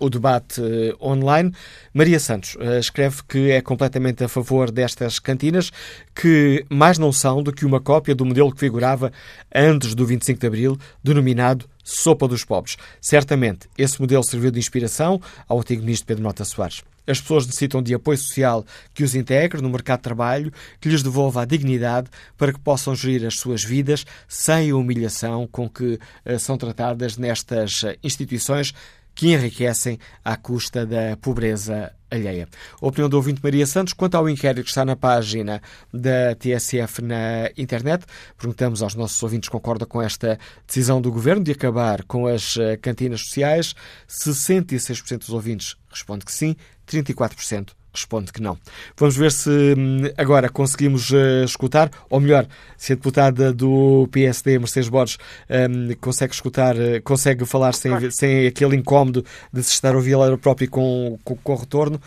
o debate online. Maria Santos eh, escreve que é completamente a favor destas cantinas, que mais não são do que uma cópia do modelo que figurava antes do 25 de Abril, denominado Sopa dos Pobres. Certamente, esse modelo serviu de inspiração ao antigo ministro Pedro Mota Soares. As pessoas necessitam de apoio social que os integre no mercado de trabalho, que lhes devolva a dignidade para que possam gerir as suas vidas sem a humilhação com que uh, são tratadas nestas uh, instituições que enriquecem à custa da pobreza alheia. A opinião do ouvinte Maria Santos quanto ao inquérito que está na página da TSF na internet. Perguntamos aos nossos ouvintes se concordam com esta decisão do Governo de acabar com as eh, cantinas sociais. 66% dos ouvintes responde que sim, 34% responde que não. Vamos ver se hum, agora conseguimos uh, escutar, ou melhor, se a deputada do PSD, Mercedes Borges, um, consegue escutar, uh, consegue falar sem, sem aquele incómodo de se estar a ouvir ela própria com, com, com retorno.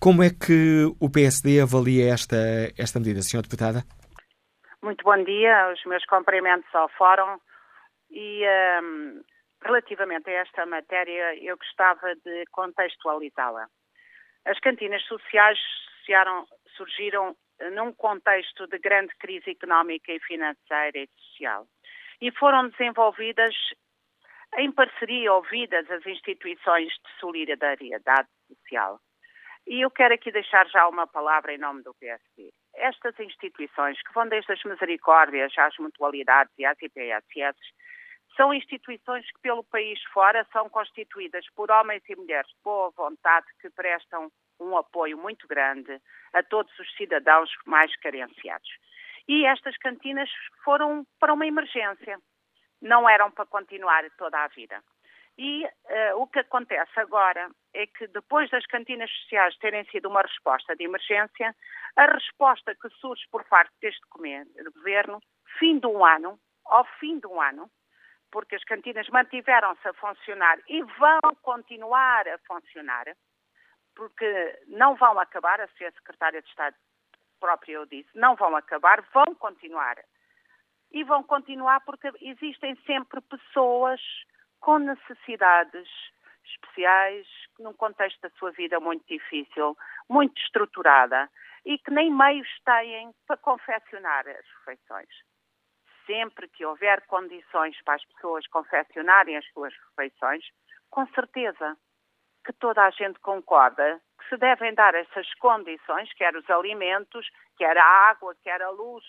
Como é que o PSD avalia esta, esta medida, Sra. Deputada? Muito bom dia, os meus cumprimentos ao Fórum e um, relativamente a esta matéria eu gostava de contextualizá-la. As cantinas sociais surgiram num contexto de grande crise económica e financeira e social e foram desenvolvidas em parceria ouvidas as instituições de solidariedade social. E eu quero aqui deixar já uma palavra em nome do PSD. Estas instituições, que vão desde as misericórdias às mutualidades e às IPSS, são instituições que, pelo país fora, são constituídas por homens e mulheres de boa vontade que prestam um apoio muito grande a todos os cidadãos mais carenciados. E estas cantinas foram para uma emergência, não eram para continuar toda a vida. E uh, o que acontece agora é que, depois das cantinas sociais terem sido uma resposta de emergência, a resposta que surge por parte deste governo, fim de um ano, ao fim de um ano, porque as cantinas mantiveram-se a funcionar e vão continuar a funcionar, porque não vão acabar, a ser secretária de Estado própria eu disse, não vão acabar, vão continuar. E vão continuar porque existem sempre pessoas com necessidades especiais, num contexto da sua vida muito difícil, muito estruturada, e que nem meios têm para confeccionar as refeições sempre que houver condições para as pessoas confeccionarem as suas refeições, Com certeza que toda a gente concorda que se devem dar essas condições, quer os alimentos, quer a água, quer a luz,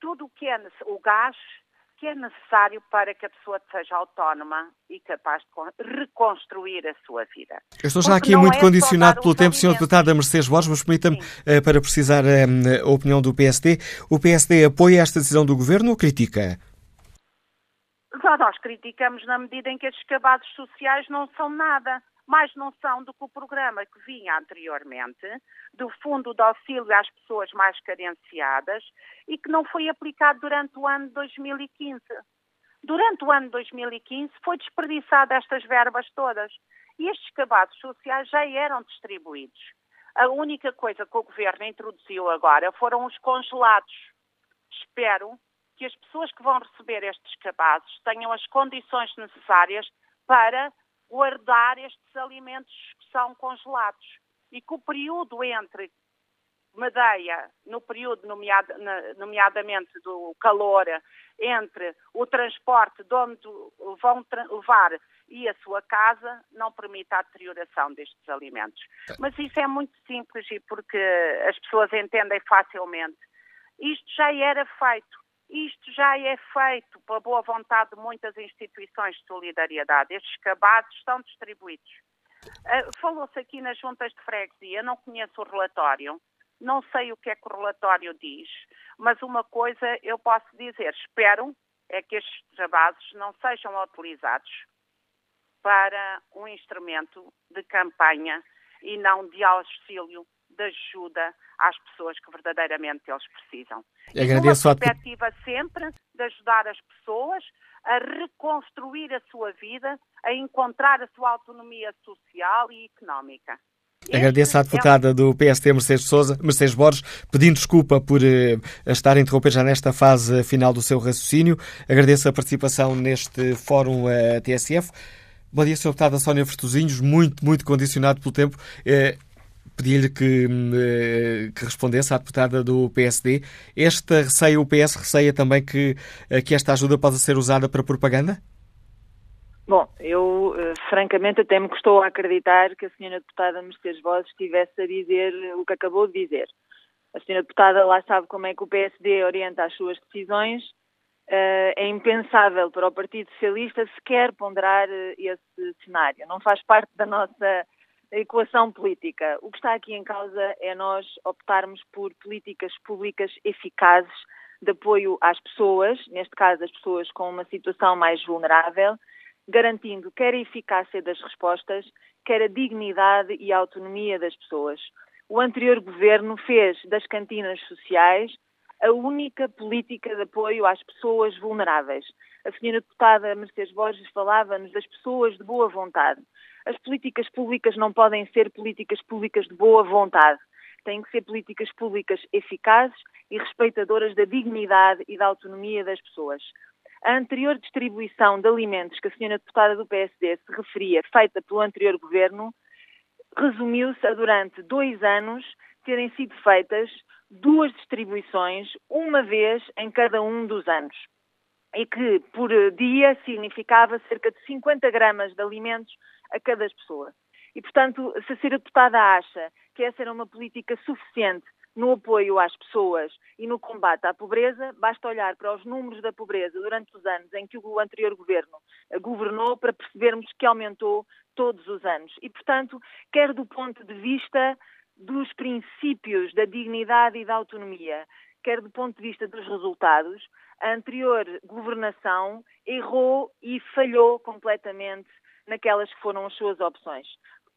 tudo o que é o gás, que é necessário para que a pessoa seja autónoma e capaz de reconstruir a sua vida. Eu estou já Porque aqui muito é condicionado pelo tempo, Sr. Deputado Mercedes Borges, mas permita-me, uh, para precisar uh, a opinião do PSD, o PSD apoia esta decisão do Governo ou critica? Nós criticamos na medida em que estes cabados sociais não são nada mais não são do que o programa que vinha anteriormente, do Fundo de Auxílio às Pessoas Mais Carenciadas, e que não foi aplicado durante o ano de 2015. Durante o ano de 2015 foi desperdiçado estas verbas todas. E estes cabados sociais já eram distribuídos. A única coisa que o Governo introduziu agora foram os congelados. Espero que as pessoas que vão receber estes cabazes tenham as condições necessárias para guardar estes alimentos que são congelados e que o período entre Madeira, no período nomeado, nomeadamente do calor, entre o transporte de onde vão levar e a sua casa, não permite a deterioração destes alimentos. Mas isso é muito simples e porque as pessoas entendem facilmente. Isto já era feito isto já é feito pela boa vontade de muitas instituições de solidariedade. Estes cabados estão distribuídos. Uh, Falou-se aqui nas juntas de freguesia, não conheço o relatório, não sei o que é que o relatório diz, mas uma coisa eu posso dizer, espero é que estes trabalhos não sejam utilizados para um instrumento de campanha e não de auxílio, de ajuda às pessoas que verdadeiramente eles precisam. Agradeço uma perspectiva sempre de ajudar as pessoas a reconstruir a sua vida, a encontrar a sua autonomia social e económica. Agradeço à deputada do PST, Mercedes Souza, Mercedes Borges, pedindo desculpa por uh, estar a interromper já nesta fase final do seu raciocínio. Agradeço a participação neste fórum uh, TSF. Bom dia, Sr. Deputada Sónia Vertosinhos, muito, muito condicionado pelo tempo. Uh, Pedi-lhe que, eh, que, respondesse à deputada do PSD. Este receio, o PS receia também que, eh, que esta ajuda possa ser usada para propaganda? Bom, eu eh, francamente até me custou a acreditar que a senhora deputada Mercedes Vozes estivesse a dizer o que acabou de dizer. A senhora deputada lá sabe como é que o PSD orienta as suas decisões. É impensável para o Partido Socialista sequer ponderar esse cenário. Não faz parte da nossa a equação política. O que está aqui em causa é nós optarmos por políticas públicas eficazes de apoio às pessoas, neste caso as pessoas com uma situação mais vulnerável, garantindo quer a eficácia das respostas, quer a dignidade e a autonomia das pessoas. O anterior governo fez das cantinas sociais a única política de apoio às pessoas vulneráveis. A senhora deputada Mercedes Borges falava-nos das pessoas de boa vontade. As políticas públicas não podem ser políticas públicas de boa vontade. Têm que ser políticas públicas eficazes e respeitadoras da dignidade e da autonomia das pessoas. A anterior distribuição de alimentos que a senhora deputada do PSD se referia, feita pelo anterior governo, resumiu-se a durante dois anos terem sido feitas duas distribuições, uma vez em cada um dos anos. E que por dia significava cerca de 50 gramas de alimentos a cada pessoa. E, portanto, se a senhora deputada acha que essa era uma política suficiente no apoio às pessoas e no combate à pobreza, basta olhar para os números da pobreza durante os anos em que o anterior governo governou para percebermos que aumentou todos os anos. E, portanto, quer do ponto de vista dos princípios da dignidade e da autonomia, quer do ponto de vista dos resultados, a anterior governação errou e falhou completamente naquelas que foram as suas opções.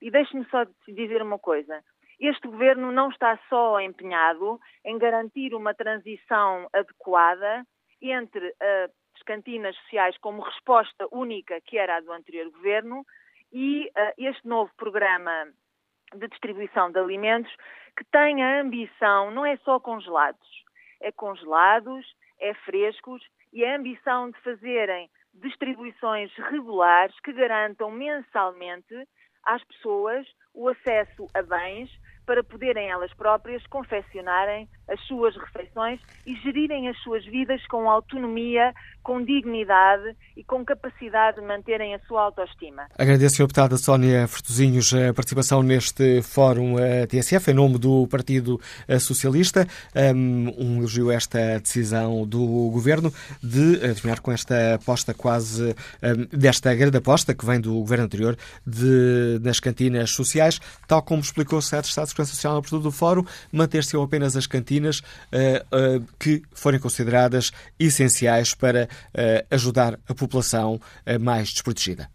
E deixe-me só dizer uma coisa. Este governo não está só empenhado em garantir uma transição adequada entre uh, as cantinas sociais como resposta única, que era a do anterior governo, e uh, este novo programa de distribuição de alimentos, que tem a ambição, não é só congelados, é congelados, é frescos, e a ambição de fazerem distribuições regulares que garantam mensalmente às pessoas o acesso a bens para poderem elas próprias confeccionarem as suas refeições e gerirem as suas vidas com autonomia, com dignidade e com capacidade de manterem a sua autoestima. Agradeço, Sra. Deputada Sónia Fertuzinhos, a participação neste Fórum eh, TSF em nome do Partido eh, Socialista. Um elogio esta decisão do Governo de terminar com esta aposta quase, desta grande aposta que vem do Governo anterior de, nas cantinas sociais, tal como explicou o Secretário de Estado de Segurança Social na abertura do Fórum, manter-se apenas as cantinas que forem consideradas essenciais para ajudar a população mais desprotegida.